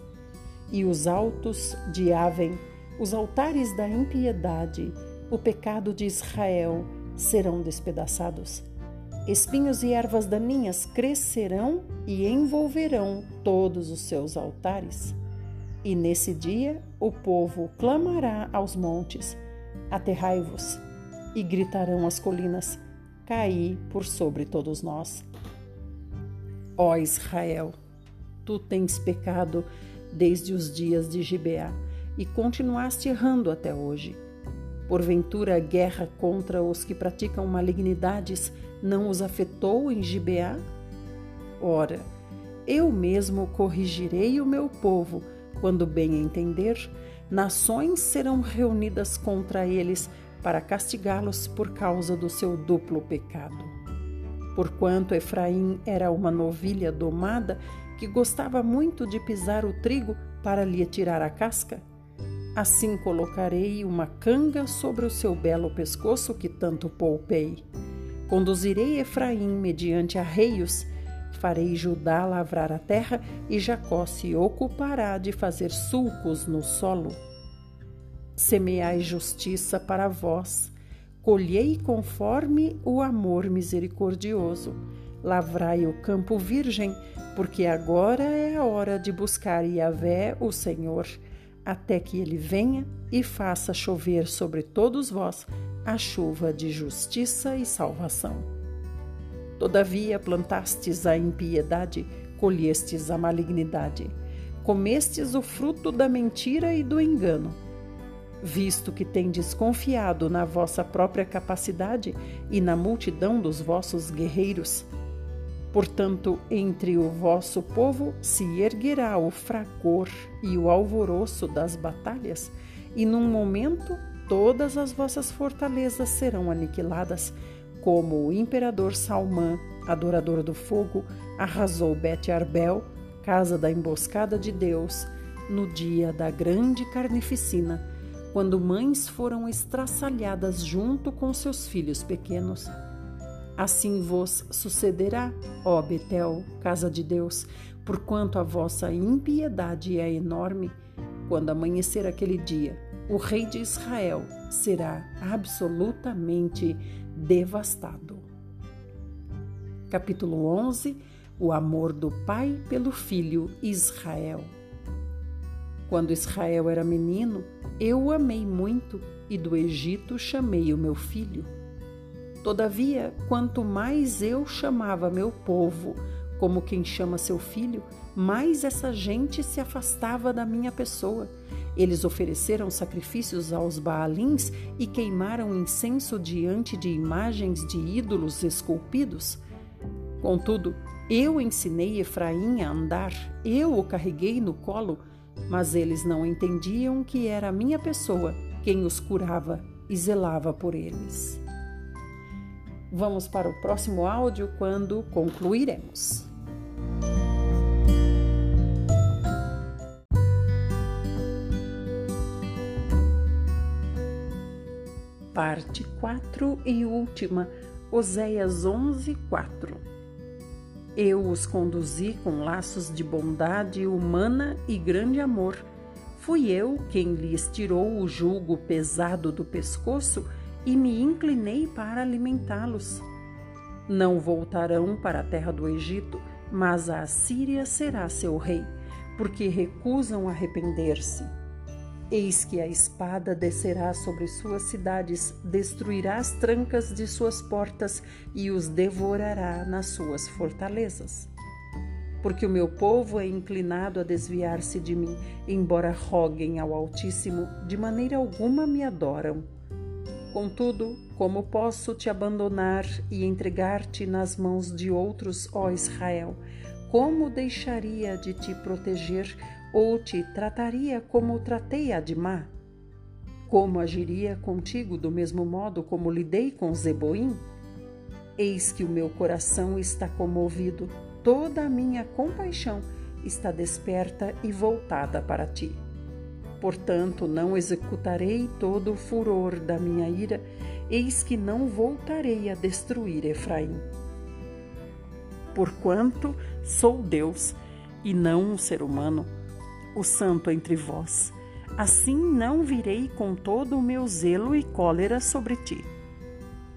E os altos de Aven, os altares da impiedade, o pecado de Israel, serão despedaçados. Espinhos e ervas daninhas crescerão e envolverão todos os seus altares. E nesse dia o povo clamará aos montes: Aterrai-vos, e gritarão as colinas: Caí por sobre todos nós. Ó Israel, tu tens pecado desde os dias de Gibeá e continuaste errando até hoje. Porventura, a guerra contra os que praticam malignidades não os afetou em Gibeá? Ora, eu mesmo corrigirei o meu povo, quando bem entender, nações serão reunidas contra eles para castigá-los por causa do seu duplo pecado. Porquanto Efraim era uma novilha domada que gostava muito de pisar o trigo para lhe tirar a casca, Assim colocarei uma canga sobre o seu belo pescoço que tanto poupei. Conduzirei Efraim mediante arreios, farei Judá lavrar a terra e Jacó se ocupará de fazer sulcos no solo. Semeai justiça para vós, colhei conforme o amor misericordioso. Lavrai o campo virgem, porque agora é a hora de buscar Yahvé, o Senhor até que ele venha e faça chover sobre todos vós a chuva de justiça e salvação. Todavia plantastes a impiedade, colhestes a malignidade, comestes o fruto da mentira e do engano. Visto que tendes confiado na vossa própria capacidade e na multidão dos vossos guerreiros, Portanto, entre o vosso povo se erguerá o fragor e o alvoroço das batalhas, e num momento todas as vossas fortalezas serão aniquiladas, como o imperador Salmã, adorador do fogo, arrasou Bet Arbel, casa da emboscada de Deus, no dia da grande carnificina, quando mães foram estraçalhadas junto com seus filhos pequenos. Assim vos sucederá, ó Betel, casa de Deus, porquanto a vossa impiedade é enorme. Quando amanhecer aquele dia, o rei de Israel será absolutamente devastado. Capítulo 11 O amor do pai pelo filho Israel. Quando Israel era menino, eu o amei muito e do Egito chamei o meu filho. Todavia, quanto mais eu chamava meu povo, como quem chama seu filho, mais essa gente se afastava da minha pessoa. Eles ofereceram sacrifícios aos Baalins e queimaram incenso diante de imagens de ídolos esculpidos. Contudo, eu ensinei Efraim a andar, eu o carreguei no colo, mas eles não entendiam que era a minha pessoa quem os curava e zelava por eles. Vamos para o próximo áudio quando concluiremos. Parte 4 e última, Oséias 11, 4. Eu os conduzi com laços de bondade humana e grande amor. Fui eu quem lhes tirou o jugo pesado do pescoço e me inclinei para alimentá-los. Não voltarão para a terra do Egito, mas a Assíria será seu rei, porque recusam arrepender-se. Eis que a espada descerá sobre suas cidades, destruirá as trancas de suas portas e os devorará nas suas fortalezas. porque o meu povo é inclinado a desviar-se de mim, embora roguem ao Altíssimo, de maneira alguma me adoram. Contudo, como posso te abandonar e entregar-te nas mãos de outros, ó Israel? Como deixaria de te proteger ou te trataria como tratei Admá? Como agiria contigo do mesmo modo como lidei com Zeboim? Eis que o meu coração está comovido toda a minha compaixão está desperta e voltada para ti. Portanto, não executarei todo o furor da minha ira, eis que não voltarei a destruir Efraim. Porquanto sou Deus e não um ser humano, o santo entre vós, assim não virei com todo o meu zelo e cólera sobre ti.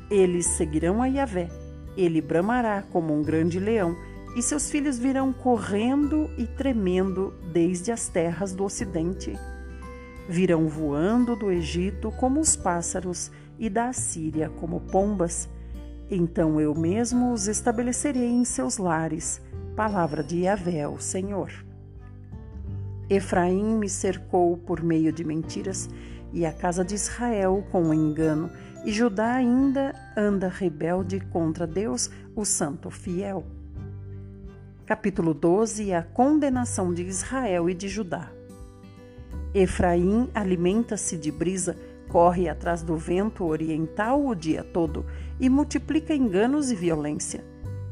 Eles seguirão a Yahvé, ele bramará como um grande leão e seus filhos virão correndo e tremendo desde as terras do ocidente. Virão voando do Egito como os pássaros e da Assíria como pombas. Então eu mesmo os estabelecerei em seus lares. Palavra de Yahvé, o Senhor. Efraim me cercou por meio de mentiras, e a casa de Israel com engano, e Judá ainda anda rebelde contra Deus, o Santo Fiel capítulo 12 A condenação de Israel e de Judá. Efraim alimenta-se de brisa, corre atrás do vento oriental o dia todo e multiplica enganos e violência.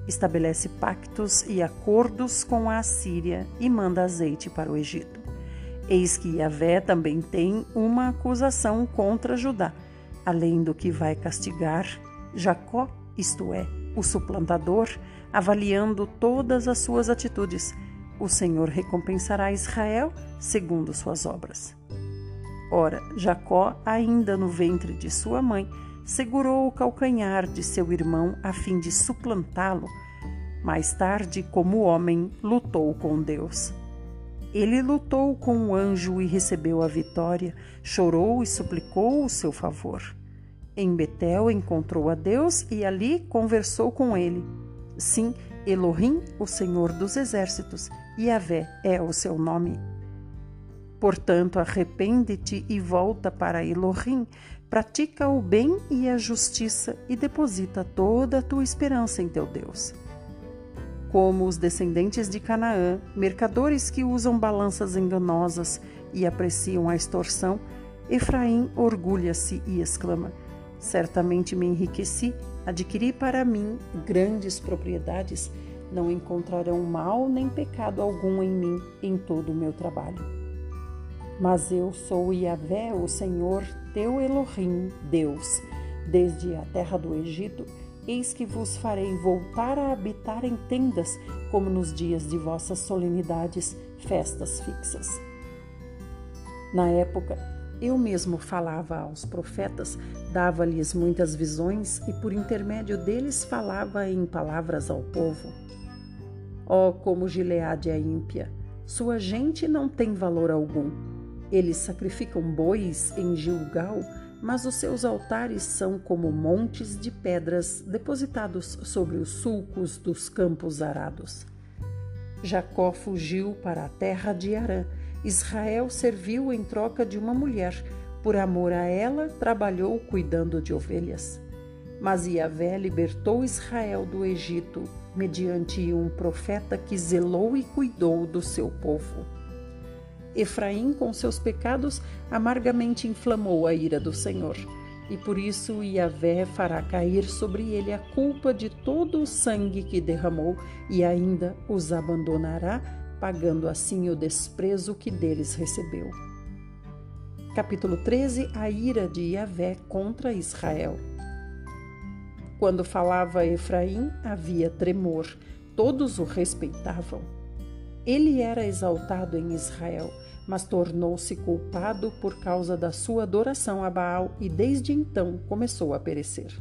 Estabelece pactos e acordos com a Assíria e manda azeite para o Egito. Eis que Yahvé também tem uma acusação contra Judá, além do que vai castigar Jacó, isto é, o suplantador, avaliando todas as suas atitudes. O Senhor recompensará Israel segundo suas obras. Ora, Jacó, ainda no ventre de sua mãe, segurou o calcanhar de seu irmão a fim de suplantá-lo. Mais tarde, como homem, lutou com Deus. Ele lutou com o anjo e recebeu a vitória, chorou e suplicou o seu favor. Em Betel encontrou a Deus e ali conversou com ele. Sim, Elohim, o Senhor dos exércitos, Yahvé é o seu nome. Portanto, arrepende-te e volta para Elohim, pratica o bem e a justiça e deposita toda a tua esperança em teu Deus. Como os descendentes de Canaã, mercadores que usam balanças enganosas e apreciam a extorsão, Efraim orgulha-se e exclama: Certamente me enriqueci Adquiri para mim grandes propriedades, não encontrarão mal nem pecado algum em mim em todo o meu trabalho. Mas eu sou Yahvé, o Senhor, teu Elohim, Deus. Desde a terra do Egito, eis que vos farei voltar a habitar em tendas, como nos dias de vossas solenidades, festas fixas. Na época, eu mesmo falava aos profetas, dava-lhes muitas visões e por intermédio deles falava em palavras ao povo. Oh, como Gileade é ímpia! Sua gente não tem valor algum. Eles sacrificam bois em Gilgal, mas os seus altares são como montes de pedras depositados sobre os sulcos dos campos arados. Jacó fugiu para a terra de Arã Israel serviu em troca de uma mulher. Por amor a ela, trabalhou cuidando de ovelhas. Mas Yahvé libertou Israel do Egito mediante um profeta que zelou e cuidou do seu povo. Efraim, com seus pecados, amargamente inflamou a ira do Senhor, e por isso Yahvé fará cair sobre ele a culpa de todo o sangue que derramou e ainda os abandonará pagando assim o desprezo que deles recebeu. Capítulo 13 A ira de Yahvé contra Israel. Quando falava Efraim, havia tremor, todos o respeitavam. Ele era exaltado em Israel, mas tornou-se culpado por causa da sua adoração a Baal e desde então começou a perecer.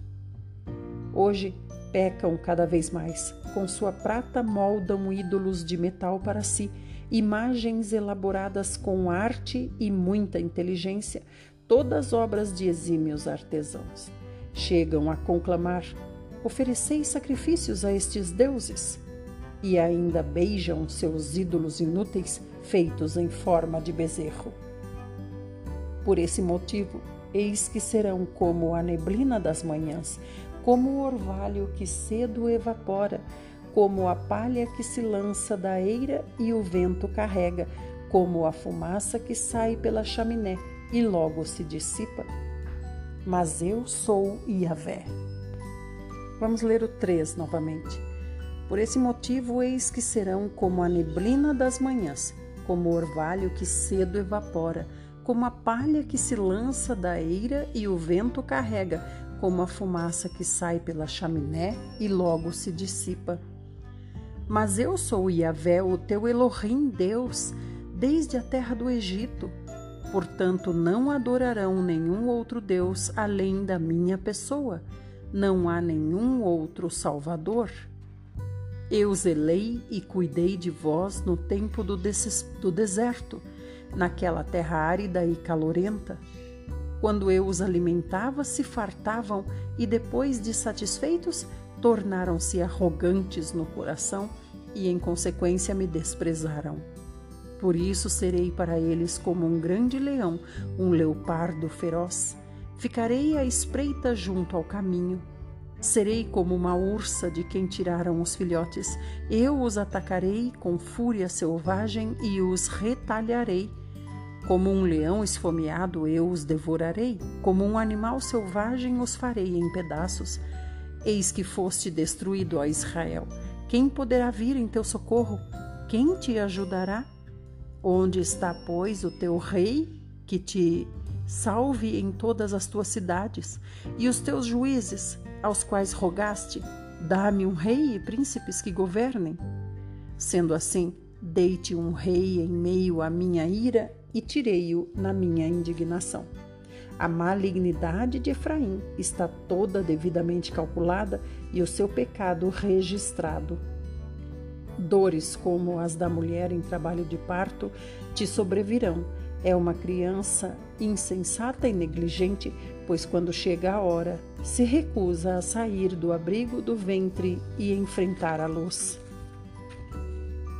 Hoje, pecam cada vez mais. Com sua prata moldam ídolos de metal para si, imagens elaboradas com arte e muita inteligência, todas obras de exímios artesãos. Chegam a conclamar: ofereceis sacrifícios a estes deuses. e ainda beijam seus ídolos inúteis feitos em forma de bezerro. Por esse motivo, eis que serão como a neblina das manhãs, como o orvalho que cedo evapora, como a palha que se lança da eira e o vento carrega, como a fumaça que sai pela chaminé e logo se dissipa. Mas eu sou Iavé. Vamos ler o 3 novamente. Por esse motivo, eis que serão como a neblina das manhãs, como o orvalho que cedo evapora, como a palha que se lança da eira e o vento carrega, como a fumaça que sai pela chaminé e logo se dissipa. Mas eu sou Yahvé, o teu Elohim, Deus, desde a terra do Egito. Portanto, não adorarão nenhum outro Deus além da minha pessoa. Não há nenhum outro Salvador. Eu zelei e cuidei de vós no tempo do, do deserto, naquela terra árida e calorenta. Quando eu os alimentava, se fartavam e, depois de satisfeitos, tornaram-se arrogantes no coração e, em consequência, me desprezaram. Por isso serei para eles como um grande leão, um leopardo feroz. Ficarei à espreita junto ao caminho. Serei como uma ursa de quem tiraram os filhotes. Eu os atacarei com fúria selvagem e os retalharei. Como um leão esfomeado, eu os devorarei. Como um animal selvagem, os farei em pedaços. Eis que foste destruído, ó Israel. Quem poderá vir em teu socorro? Quem te ajudará? Onde está, pois, o teu rei que te salve em todas as tuas cidades? E os teus juízes, aos quais rogaste, dá-me um rei e príncipes que governem? Sendo assim, deite um rei em meio à minha ira e tirei-o na minha indignação. A malignidade de Efraim está toda devidamente calculada e o seu pecado registrado Dores como as da mulher em trabalho de parto te sobrevirão. É uma criança insensata e negligente, pois quando chega a hora, se recusa a sair do abrigo do ventre e enfrentar a luz.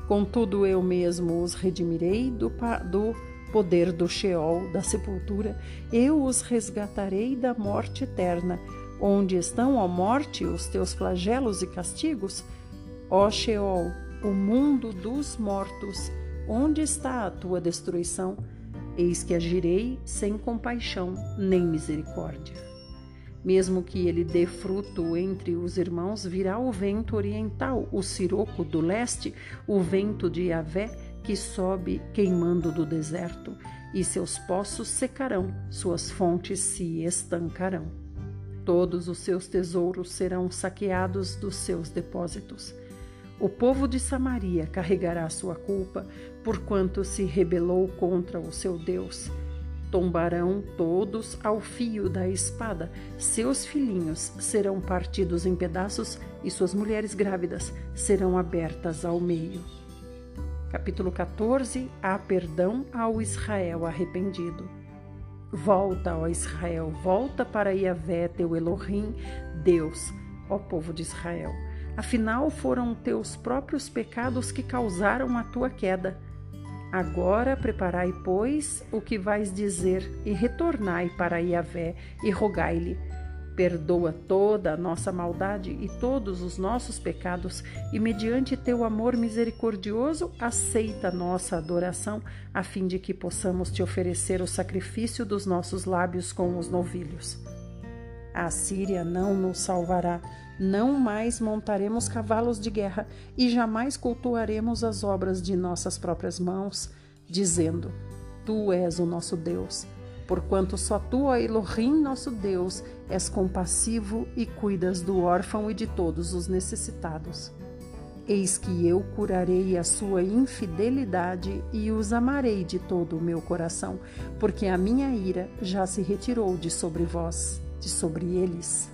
Contudo, eu mesmo os redimirei do, do poder do Sheol, da sepultura, eu os resgatarei da morte eterna. Onde estão, ó morte, os teus flagelos e castigos? Ó Sheol, o mundo dos mortos. Onde está a tua destruição? Eis que agirei sem compaixão nem misericórdia. Mesmo que ele dê fruto entre os irmãos, virá o vento oriental, o siroco do leste, o vento de Yahvé, que sobe queimando do deserto, e seus poços secarão, suas fontes se estancarão. Todos os seus tesouros serão saqueados dos seus depósitos. O povo de Samaria carregará sua culpa, porquanto se rebelou contra o seu Deus. Tombarão todos ao fio da espada, seus filhinhos serão partidos em pedaços e suas mulheres grávidas serão abertas ao meio. Capítulo 14 Há perdão ao Israel arrependido. Volta, ó Israel, volta para Yahvé, teu Elohim, Deus, ó povo de Israel Afinal, foram teus próprios pecados que causaram a tua queda. Agora preparai, pois, o que vais dizer, e retornai para Yahvé, e rogai-lhe. Perdoa toda a nossa maldade e todos os nossos pecados, e mediante teu amor misericordioso, aceita nossa adoração, a fim de que possamos te oferecer o sacrifício dos nossos lábios com os novilhos. A Síria não nos salvará, não mais montaremos cavalos de guerra e jamais cultuaremos as obras de nossas próprias mãos, dizendo: Tu és o nosso Deus. Porquanto só tu, ó Elohim, nosso Deus, és compassivo e cuidas do órfão e de todos os necessitados. Eis que eu curarei a sua infidelidade e os amarei de todo o meu coração, porque a minha ira já se retirou de sobre vós de sobre eles.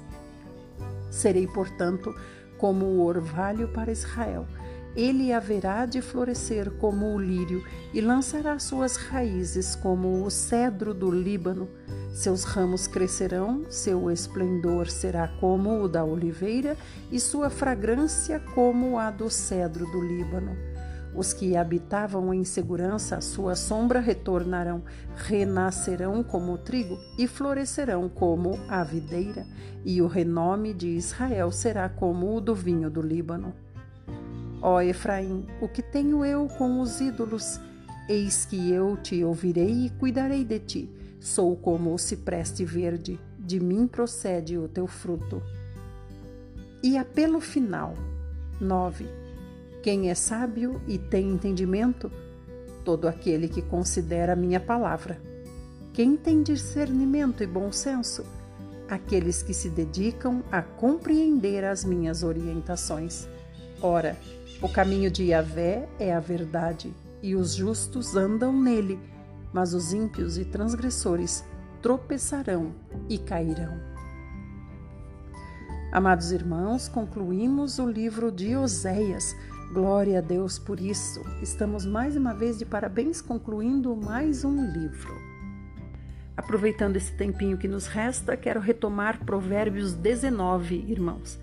Serei, portanto, como o orvalho para Israel. Ele haverá de florescer como o lírio e lançará suas raízes como o cedro do Líbano. Seus ramos crescerão, seu esplendor será como o da oliveira e sua fragrância como a do cedro do Líbano. Os que habitavam em segurança, sua sombra retornarão, renascerão como o trigo e florescerão como a videira, e o renome de Israel será como o do vinho do Líbano. Ó Efraim, o que tenho eu com os ídolos? Eis que eu te ouvirei e cuidarei de ti. Sou como o cipreste verde, de mim procede o teu fruto. E apelo final. 9. Quem é sábio e tem entendimento? Todo aquele que considera a minha palavra. Quem tem discernimento e bom senso? Aqueles que se dedicam a compreender as minhas orientações. Ora, o caminho de Yahvé é a verdade, e os justos andam nele, mas os ímpios e transgressores tropeçarão e cairão. Amados irmãos, concluímos o livro de Oséias. Glória a Deus por isso. Estamos mais uma vez de parabéns concluindo mais um livro. Aproveitando esse tempinho que nos resta, quero retomar Provérbios 19, irmãos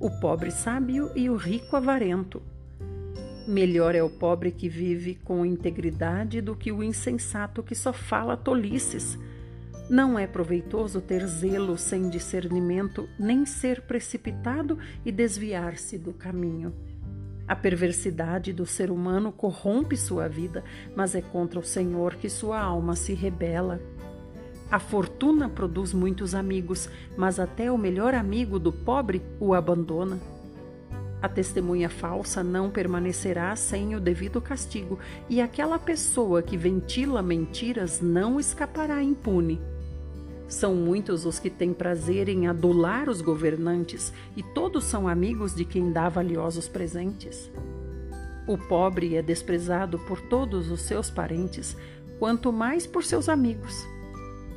o pobre sábio e o rico avarento. Melhor é o pobre que vive com integridade do que o insensato que só fala tolices. Não é proveitoso ter zelo sem discernimento, nem ser precipitado e desviar-se do caminho. A perversidade do ser humano corrompe sua vida, mas é contra o Senhor que sua alma se rebela. A fortuna produz muitos amigos, mas até o melhor amigo do pobre o abandona. A testemunha falsa não permanecerá sem o devido castigo, e aquela pessoa que ventila mentiras não escapará impune. São muitos os que têm prazer em adular os governantes, e todos são amigos de quem dá valiosos presentes. O pobre é desprezado por todos os seus parentes, quanto mais por seus amigos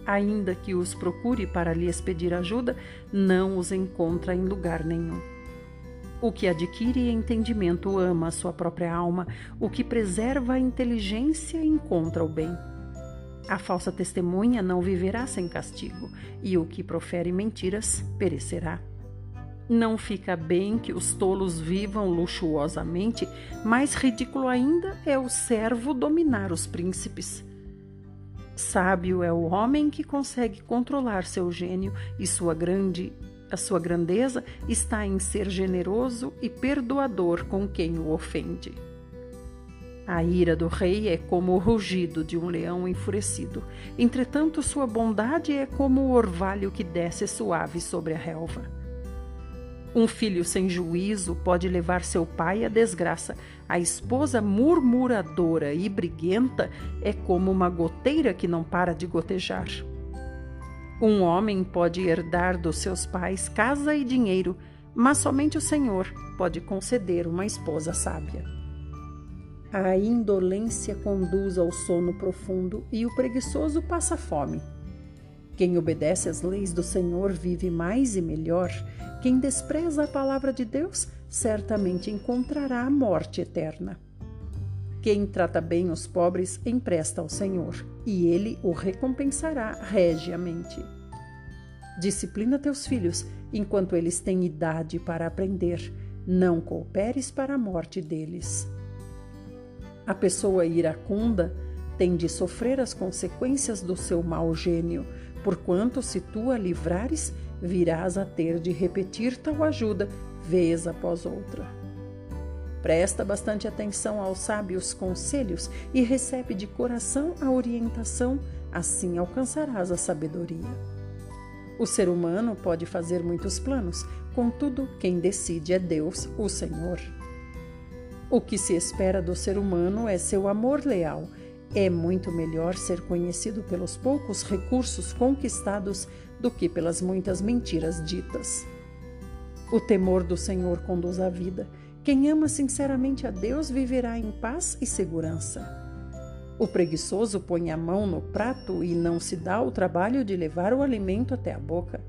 ainda que os procure para lhes pedir ajuda, não os encontra em lugar nenhum. O que adquire entendimento ama a sua própria alma, o que preserva a inteligência encontra o bem. A falsa testemunha não viverá sem castigo, e o que profere mentiras perecerá. Não fica bem que os tolos vivam luxuosamente, mais ridículo ainda é o servo dominar os príncipes. Sábio é o homem que consegue controlar seu gênio e sua grande a sua grandeza está em ser generoso e perdoador com quem o ofende. A ira do rei é como o rugido de um leão enfurecido. Entretanto, sua bondade é como o orvalho que desce suave sobre a relva. Um filho sem juízo pode levar seu pai à desgraça. A esposa murmuradora e briguenta é como uma goteira que não para de gotejar. Um homem pode herdar dos seus pais casa e dinheiro, mas somente o Senhor pode conceder uma esposa sábia. A indolência conduz ao sono profundo e o preguiçoso passa fome. Quem obedece às leis do Senhor vive mais e melhor. Quem despreza a palavra de Deus certamente encontrará a morte eterna. Quem trata bem os pobres empresta ao Senhor, e ele o recompensará regiamente. Disciplina teus filhos enquanto eles têm idade para aprender. Não cooperes para a morte deles. A pessoa iracunda tem de sofrer as consequências do seu mau gênio, porquanto se tu a livrares, virás a ter de repetir tal ajuda vez após outra. Presta bastante atenção aos sábios conselhos e recebe de coração a orientação, assim alcançarás a sabedoria. O ser humano pode fazer muitos planos, contudo, quem decide é Deus, o Senhor. O que se espera do ser humano é seu amor leal é muito melhor ser conhecido pelos poucos recursos conquistados do que pelas muitas mentiras ditas. O temor do Senhor conduz à vida. Quem ama sinceramente a Deus viverá em paz e segurança. O preguiçoso põe a mão no prato e não se dá o trabalho de levar o alimento até a boca.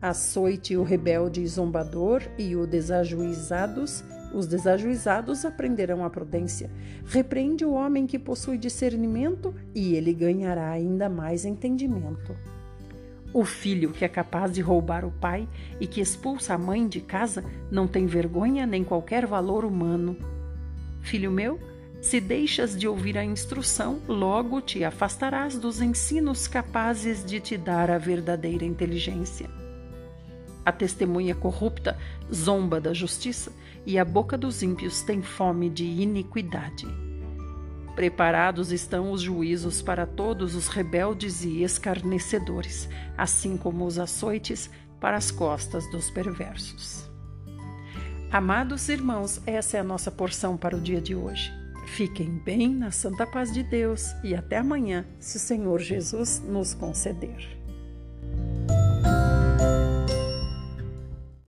Açoite o rebelde e zombador e o desajuizados Os desajuizados aprenderão a prudência. Repreende o homem que possui discernimento e ele ganhará ainda mais entendimento. O filho que é capaz de roubar o pai e que expulsa a mãe de casa não tem vergonha nem qualquer valor humano. Filho meu, se deixas de ouvir a instrução, logo te afastarás dos ensinos capazes de te dar a verdadeira inteligência. A testemunha corrupta zomba da justiça e a boca dos ímpios tem fome de iniquidade. Preparados estão os juízos para todos os rebeldes e escarnecedores, assim como os açoites para as costas dos perversos. Amados irmãos, essa é a nossa porção para o dia de hoje. Fiquem bem na santa paz de Deus e até amanhã, se o Senhor Jesus nos conceder.